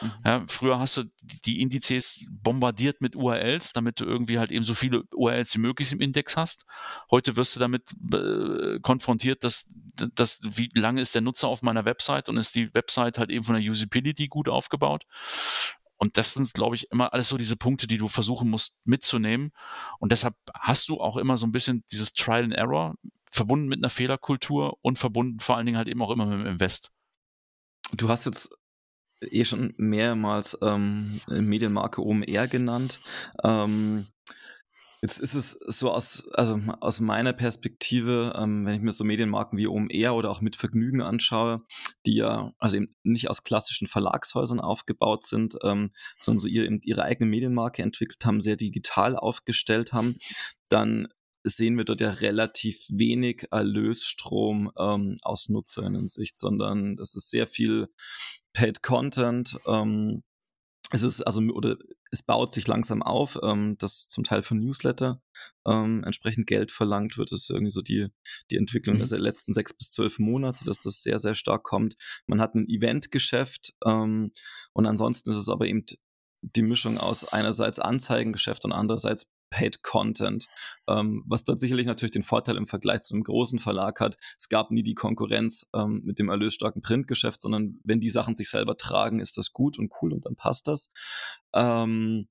Mhm. Ja, früher hast du die Indizes bombardiert mit URLs, damit du irgendwie halt eben so viele URLs wie möglich im Index hast. Heute wirst du damit äh, konfrontiert, dass, dass wie lange ist der Nutzer auf meiner Website und ist die Website halt eben von der Usability gut aufgebaut. Und das sind, glaube ich, immer alles so diese Punkte, die du versuchen musst mitzunehmen. Und deshalb hast du auch immer so ein bisschen dieses Trial and Error verbunden mit einer Fehlerkultur und verbunden vor allen Dingen halt eben auch immer mit dem Invest. Du hast jetzt eh schon mehrmals ähm, Medienmarke OMR genannt. Ähm, Jetzt ist es so aus, also aus meiner Perspektive, ähm, wenn ich mir so Medienmarken wie OMR oder auch mit Vergnügen anschaue, die ja also eben nicht aus klassischen Verlagshäusern aufgebaut sind, ähm, sondern so ihre, ihre eigene Medienmarke entwickelt haben, sehr digital aufgestellt haben, dann sehen wir dort ja relativ wenig Erlösstrom ähm, aus Nutzerinnen-Sicht, sondern das ist sehr viel Paid Content, ähm, es ist also oder es baut sich langsam auf, ähm, dass zum Teil von Newsletter ähm, entsprechend Geld verlangt wird. Das ist irgendwie so die, die Entwicklung mhm. der letzten sechs bis zwölf Monate, dass das sehr, sehr stark kommt. Man hat ein Eventgeschäft ähm, und ansonsten ist es aber eben die Mischung aus einerseits Anzeigengeschäft und andererseits Paid Content, ähm, was dort sicherlich natürlich den Vorteil im Vergleich zu einem großen Verlag hat. Es gab nie die Konkurrenz ähm, mit dem erlösstarken Printgeschäft, sondern wenn die Sachen sich selber tragen, ist das gut und cool und dann passt das. Ähm,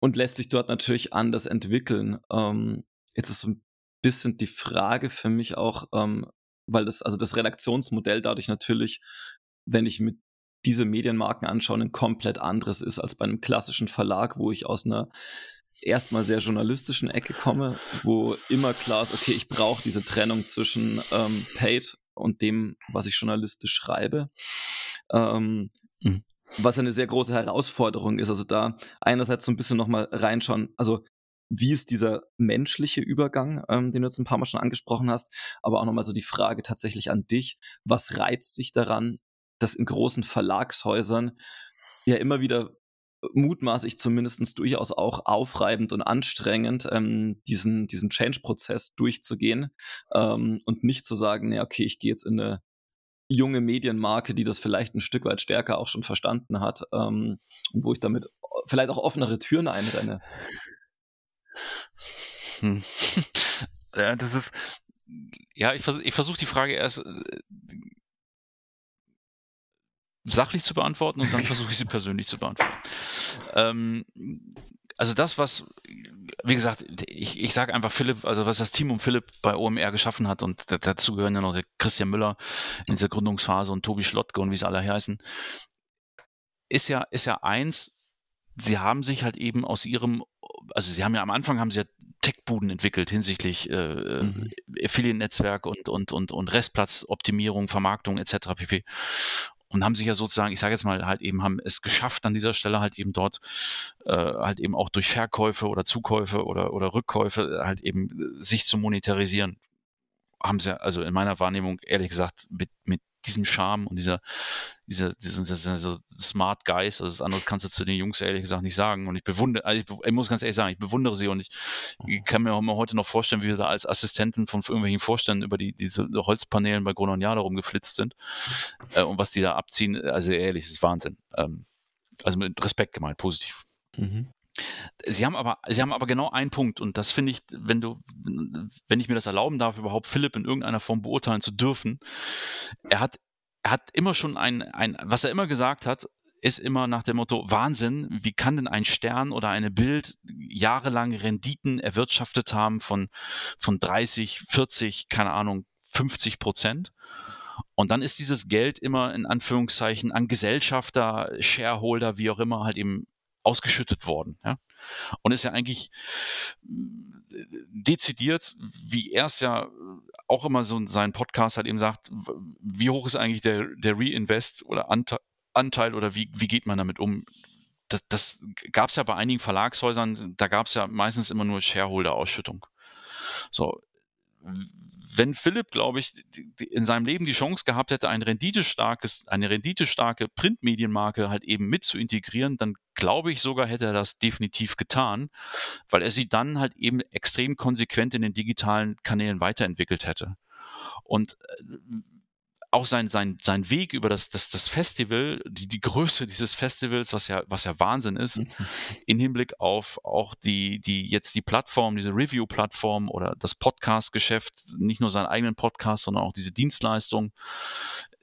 und lässt sich dort natürlich anders entwickeln. Ähm, jetzt ist so ein bisschen die Frage für mich auch, ähm, weil das, also das Redaktionsmodell dadurch natürlich, wenn ich mit diese Medienmarken anschaue, ein komplett anderes ist als bei einem klassischen Verlag, wo ich aus einer erstmal sehr journalistischen Ecke komme, wo immer klar ist, okay, ich brauche diese Trennung zwischen ähm, Paid und dem, was ich journalistisch schreibe. Ähm, mhm. Was eine sehr große Herausforderung ist. Also da einerseits so ein bisschen nochmal reinschauen, also wie ist dieser menschliche Übergang, ähm, den du jetzt ein paar Mal schon angesprochen hast, aber auch nochmal so die Frage tatsächlich an dich, was reizt dich daran, dass in großen Verlagshäusern ja immer wieder mutmaßlich zumindest durchaus auch aufreibend und anstrengend, ähm, diesen, diesen Change-Prozess durchzugehen ähm, und nicht zu sagen, ja, okay, ich gehe jetzt in eine junge Medienmarke, die das vielleicht ein Stück weit stärker auch schon verstanden hat ähm, wo ich damit vielleicht auch offenere Türen einrenne. Hm. (laughs) Ja, das ist, ja, ich, vers ich versuche die Frage erst äh, sachlich zu beantworten und dann versuche ich sie persönlich zu beantworten. Ähm, also das, was, wie gesagt, ich, ich sage einfach Philipp, also was das Team um Philipp bei OMR geschaffen hat und dazu gehören ja noch der Christian Müller in dieser Gründungsphase und Tobi Schlottke und wie sie alle heißen, ist ja, ist ja eins, sie haben sich halt eben aus ihrem, also sie haben ja am Anfang haben sie ja Tech-Buden entwickelt hinsichtlich äh, mhm. Affiliate-Netzwerk und, und, und, und Restplatzoptimierung, Vermarktung etc. pp und haben sich ja sozusagen, ich sage jetzt mal, halt eben haben es geschafft, an dieser Stelle halt eben dort äh, halt eben auch durch Verkäufe oder Zukäufe oder, oder Rückkäufe halt eben äh, sich zu monetarisieren. Haben sie, also in meiner Wahrnehmung, ehrlich gesagt, mit, mit diesem Charme und dieser, dieser, diesen, dieser Smart Guys, also das anderes kannst du zu den Jungs ehrlich gesagt nicht sagen. Und ich bewundere, also ich, ich, muss ganz ehrlich sagen, ich bewundere sie und ich, ich kann mir auch immer heute noch vorstellen, wie wir da als Assistenten von irgendwelchen Vorständen über die, diese Holzpaneelen bei Grononiada rumgeflitzt sind äh, und was die da abziehen. Also ehrlich, das ist Wahnsinn. Ähm, also mit Respekt gemeint, positiv. Mhm. Sie haben aber, sie haben aber genau einen Punkt und das finde ich, wenn du, wenn ich mir das erlauben darf, überhaupt Philipp in irgendeiner Form beurteilen zu dürfen, er hat, er hat immer schon ein, ein, was er immer gesagt hat, ist immer nach dem Motto, Wahnsinn, wie kann denn ein Stern oder eine Bild jahrelang Renditen erwirtschaftet haben von, von 30, 40, keine Ahnung, 50 Prozent? Und dann ist dieses Geld immer in Anführungszeichen an Gesellschafter, Shareholder, wie auch immer, halt eben ausgeschüttet worden. Ja? Und ist ja eigentlich äh, dezidiert, wie er es ja auch immer so in seinen Podcast halt eben sagt, wie hoch ist eigentlich der, der Reinvest oder Anteil, Anteil oder wie, wie geht man damit um? Das, das gab es ja bei einigen Verlagshäusern, da gab es ja meistens immer nur Shareholder-Ausschüttung. So, wenn Philipp, glaube ich, in seinem Leben die Chance gehabt hätte, ein renditestarkes, eine renditestarke Printmedienmarke halt eben mit zu integrieren, dann glaube ich sogar, hätte er das definitiv getan, weil er sie dann halt eben extrem konsequent in den digitalen Kanälen weiterentwickelt hätte. Und äh, auch sein, sein, sein Weg über das, das, das Festival, die, die Größe dieses Festivals, was ja, was ja Wahnsinn ist, mhm. in Hinblick auf auch die, die jetzt die Plattform, diese Review-Plattform oder das Podcast-Geschäft, nicht nur seinen eigenen Podcast, sondern auch diese Dienstleistung,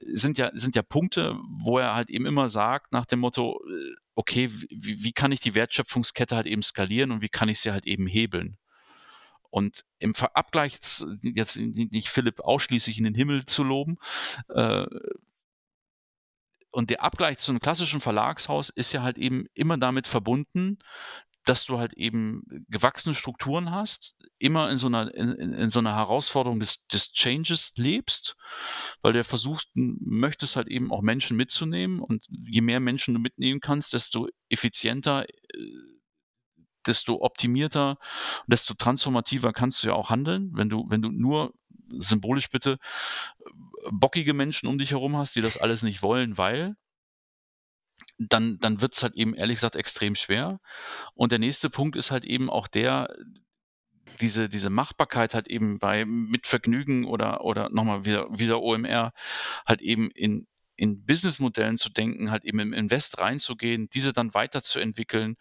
sind ja, sind ja Punkte, wo er halt eben immer sagt, nach dem Motto, äh, okay, wie, wie kann ich die Wertschöpfungskette halt eben skalieren und wie kann ich sie halt eben hebeln? Und im Abgleich, jetzt nicht Philipp ausschließlich in den Himmel zu loben, äh, und der Abgleich zu einem klassischen Verlagshaus ist ja halt eben immer damit verbunden, dass du halt eben gewachsene Strukturen hast, immer in so einer, in, in so einer Herausforderung des, des Changes lebst, weil du versuchst, möchtest halt eben auch Menschen mitzunehmen. Und je mehr Menschen du mitnehmen kannst, desto effizienter äh, desto optimierter, desto transformativer kannst du ja auch handeln. Wenn du, wenn du nur symbolisch bitte bockige Menschen um dich herum hast, die das alles nicht wollen, weil dann, dann wird es halt eben ehrlich gesagt extrem schwer. Und der nächste Punkt ist halt eben auch der, diese, diese Machbarkeit halt eben bei mit Vergnügen oder, oder nochmal wieder, wieder OMR halt eben in, in Businessmodellen zu denken, halt eben im Invest reinzugehen, diese dann weiterzuentwickeln,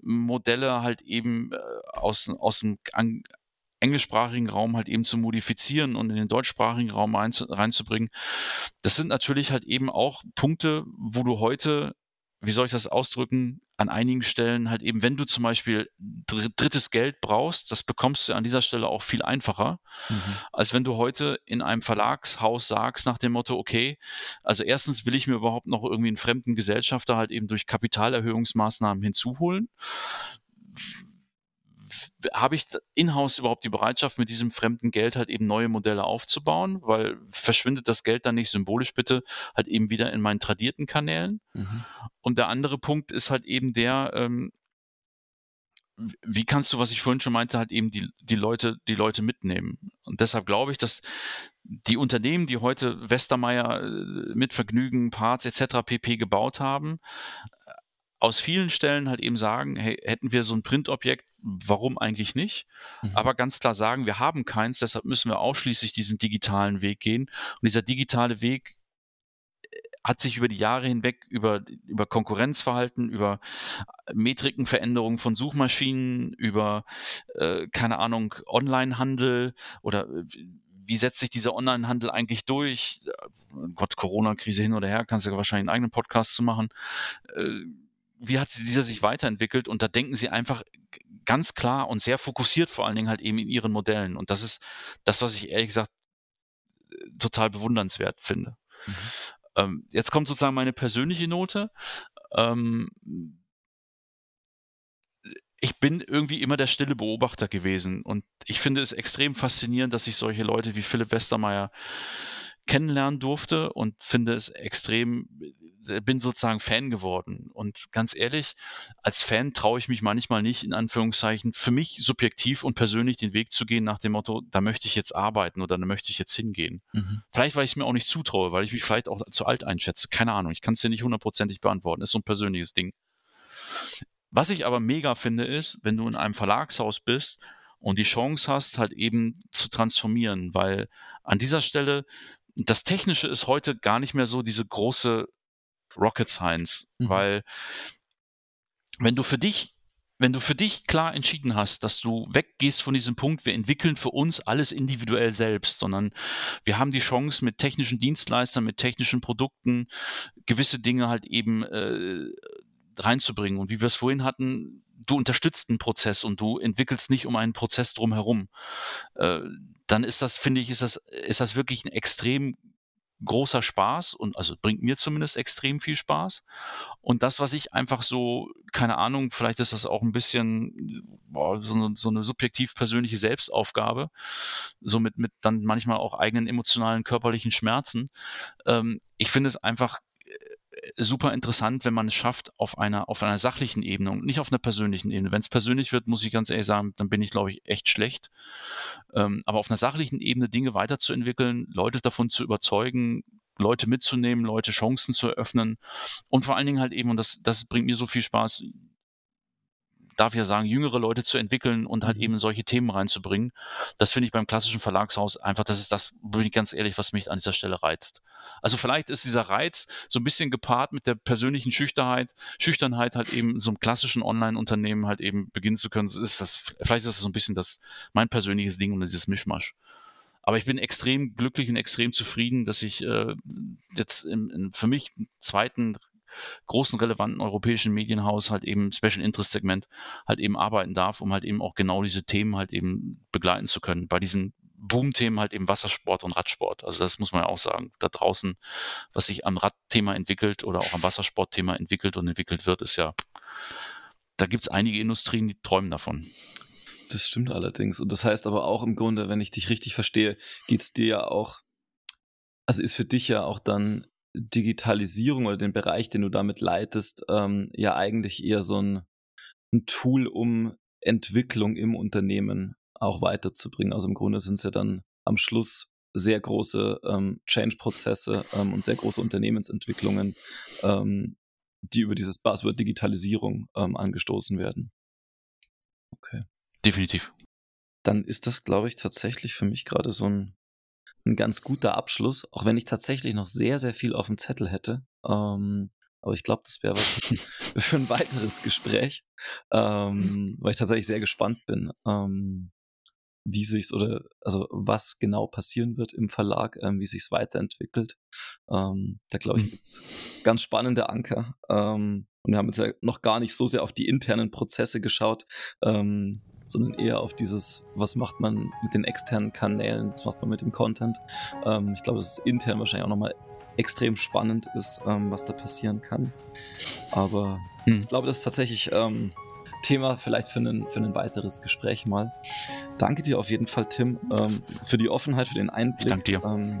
Modelle halt eben äh, aus, aus dem englischsprachigen Raum halt eben zu modifizieren und in den deutschsprachigen Raum rein, reinzubringen. Das sind natürlich halt eben auch Punkte, wo du heute wie soll ich das ausdrücken, an einigen Stellen halt eben, wenn du zum Beispiel drittes Geld brauchst, das bekommst du an dieser Stelle auch viel einfacher, mhm. als wenn du heute in einem Verlagshaus sagst nach dem Motto, okay, also erstens will ich mir überhaupt noch irgendwie einen fremden Gesellschafter halt eben durch Kapitalerhöhungsmaßnahmen hinzuholen habe ich in-house überhaupt die Bereitschaft, mit diesem fremden Geld halt eben neue Modelle aufzubauen, weil verschwindet das Geld dann nicht symbolisch bitte halt eben wieder in meinen tradierten Kanälen. Mhm. Und der andere Punkt ist halt eben der, ähm, wie kannst du, was ich vorhin schon meinte, halt eben die, die Leute, die Leute mitnehmen. Und deshalb glaube ich, dass die Unternehmen, die heute Westermeier äh, mit Vergnügen, Parts etc. pp gebaut haben, aus vielen Stellen halt eben sagen, hey, hätten wir so ein Printobjekt, warum eigentlich nicht? Mhm. Aber ganz klar sagen, wir haben keins, deshalb müssen wir ausschließlich diesen digitalen Weg gehen. Und dieser digitale Weg äh, hat sich über die Jahre hinweg über, über Konkurrenzverhalten, über Metrikenveränderungen von Suchmaschinen, über, äh, keine Ahnung, Onlinehandel oder äh, wie setzt sich dieser Onlinehandel eigentlich durch? Gott, Corona-Krise hin oder her, kannst du ja wahrscheinlich einen eigenen Podcast zu machen. Äh, wie hat dieser sich weiterentwickelt? Und da denken sie einfach ganz klar und sehr fokussiert vor allen Dingen halt eben in ihren Modellen. Und das ist das, was ich ehrlich gesagt total bewundernswert finde. Mhm. Ähm, jetzt kommt sozusagen meine persönliche Note. Ähm, ich bin irgendwie immer der stille Beobachter gewesen und ich finde es extrem faszinierend, dass sich solche Leute wie Philipp Westermeier kennenlernen durfte und finde es extrem, äh, bin sozusagen Fan geworden. Und ganz ehrlich, als Fan traue ich mich manchmal nicht, in Anführungszeichen, für mich subjektiv und persönlich den Weg zu gehen nach dem Motto, da möchte ich jetzt arbeiten oder da möchte ich jetzt hingehen. Mhm. Vielleicht, weil ich es mir auch nicht zutraue, weil ich mich vielleicht auch zu alt einschätze. Keine Ahnung, ich kann es dir nicht hundertprozentig beantworten. Das ist so ein persönliches Ding. Was ich aber mega finde, ist, wenn du in einem Verlagshaus bist und die Chance hast, halt eben zu transformieren, weil an dieser Stelle das Technische ist heute gar nicht mehr so diese große Rocket Science, mhm. weil wenn du für dich wenn du für dich klar entschieden hast, dass du weggehst von diesem Punkt, wir entwickeln für uns alles individuell selbst, sondern wir haben die Chance, mit technischen Dienstleistern, mit technischen Produkten gewisse Dinge halt eben äh, reinzubringen. Und wie wir es vorhin hatten, du unterstützt einen Prozess und du entwickelst nicht um einen Prozess drumherum. Äh, dann ist das, finde ich, ist das, ist das wirklich ein extrem großer Spaß und also bringt mir zumindest extrem viel Spaß. Und das, was ich einfach so, keine Ahnung, vielleicht ist das auch ein bisschen boah, so, eine, so eine subjektiv persönliche Selbstaufgabe, so mit, mit dann manchmal auch eigenen emotionalen, körperlichen Schmerzen. Ähm, ich finde es einfach super interessant, wenn man es schafft, auf einer, auf einer sachlichen Ebene und nicht auf einer persönlichen Ebene. Wenn es persönlich wird, muss ich ganz ehrlich sagen, dann bin ich, glaube ich, echt schlecht. Ähm, aber auf einer sachlichen Ebene Dinge weiterzuentwickeln, Leute davon zu überzeugen, Leute mitzunehmen, Leute Chancen zu eröffnen und vor allen Dingen halt eben, und das, das bringt mir so viel Spaß, darf ich ja sagen, jüngere Leute zu entwickeln und halt mhm. eben solche Themen reinzubringen. Das finde ich beim klassischen Verlagshaus einfach, das ist das, bin ich ganz ehrlich, was mich an dieser Stelle reizt. Also vielleicht ist dieser Reiz so ein bisschen gepaart mit der persönlichen Schüchternheit, Schüchternheit halt eben so einem klassischen Online-Unternehmen halt eben beginnen zu können. Ist das, vielleicht ist das so ein bisschen das, mein persönliches Ding und dieses Mischmasch. Aber ich bin extrem glücklich und extrem zufrieden, dass ich äh, jetzt im, im für mich zweiten großen relevanten europäischen Medienhaus halt eben Special Interest Segment halt eben arbeiten darf, um halt eben auch genau diese Themen halt eben begleiten zu können. Bei diesen Boom-Themen halt eben Wassersport und Radsport. Also das muss man ja auch sagen. Da draußen, was sich am Radthema entwickelt oder auch am Wassersportthema entwickelt und entwickelt wird, ist ja, da gibt es einige Industrien, die träumen davon. Das stimmt allerdings. Und das heißt aber auch im Grunde, wenn ich dich richtig verstehe, geht es dir ja auch, also ist für dich ja auch dann Digitalisierung oder den Bereich, den du damit leitest, ähm, ja eigentlich eher so ein, ein, Tool, um Entwicklung im Unternehmen auch weiterzubringen. Also im Grunde sind es ja dann am Schluss sehr große ähm, Change-Prozesse ähm, und sehr große Unternehmensentwicklungen, ähm, die über dieses Buzzword Digitalisierung ähm, angestoßen werden. Okay. Definitiv. Dann ist das, glaube ich, tatsächlich für mich gerade so ein, ein ganz guter Abschluss, auch wenn ich tatsächlich noch sehr, sehr viel auf dem Zettel hätte. Ähm, aber ich glaube, das wäre was (laughs) für ein weiteres Gespräch, ähm, weil ich tatsächlich sehr gespannt bin, ähm, wie sich's oder also was genau passieren wird im Verlag, ähm, wie sich's weiterentwickelt. Ähm, da glaube ich mhm. gibt's ganz spannende Anker. Ähm, und wir haben jetzt ja noch gar nicht so sehr auf die internen Prozesse geschaut, ähm, sondern eher auf dieses, was macht man mit den externen Kanälen, was macht man mit dem Content. Ähm, ich glaube, das ist intern wahrscheinlich auch nochmal extrem spannend ist, ähm, was da passieren kann. Aber hm. ich glaube, das ist tatsächlich ähm, Thema vielleicht für ein, für ein weiteres Gespräch mal. Danke dir auf jeden Fall, Tim, ähm, für die Offenheit, für den Einblick. Ich danke dir.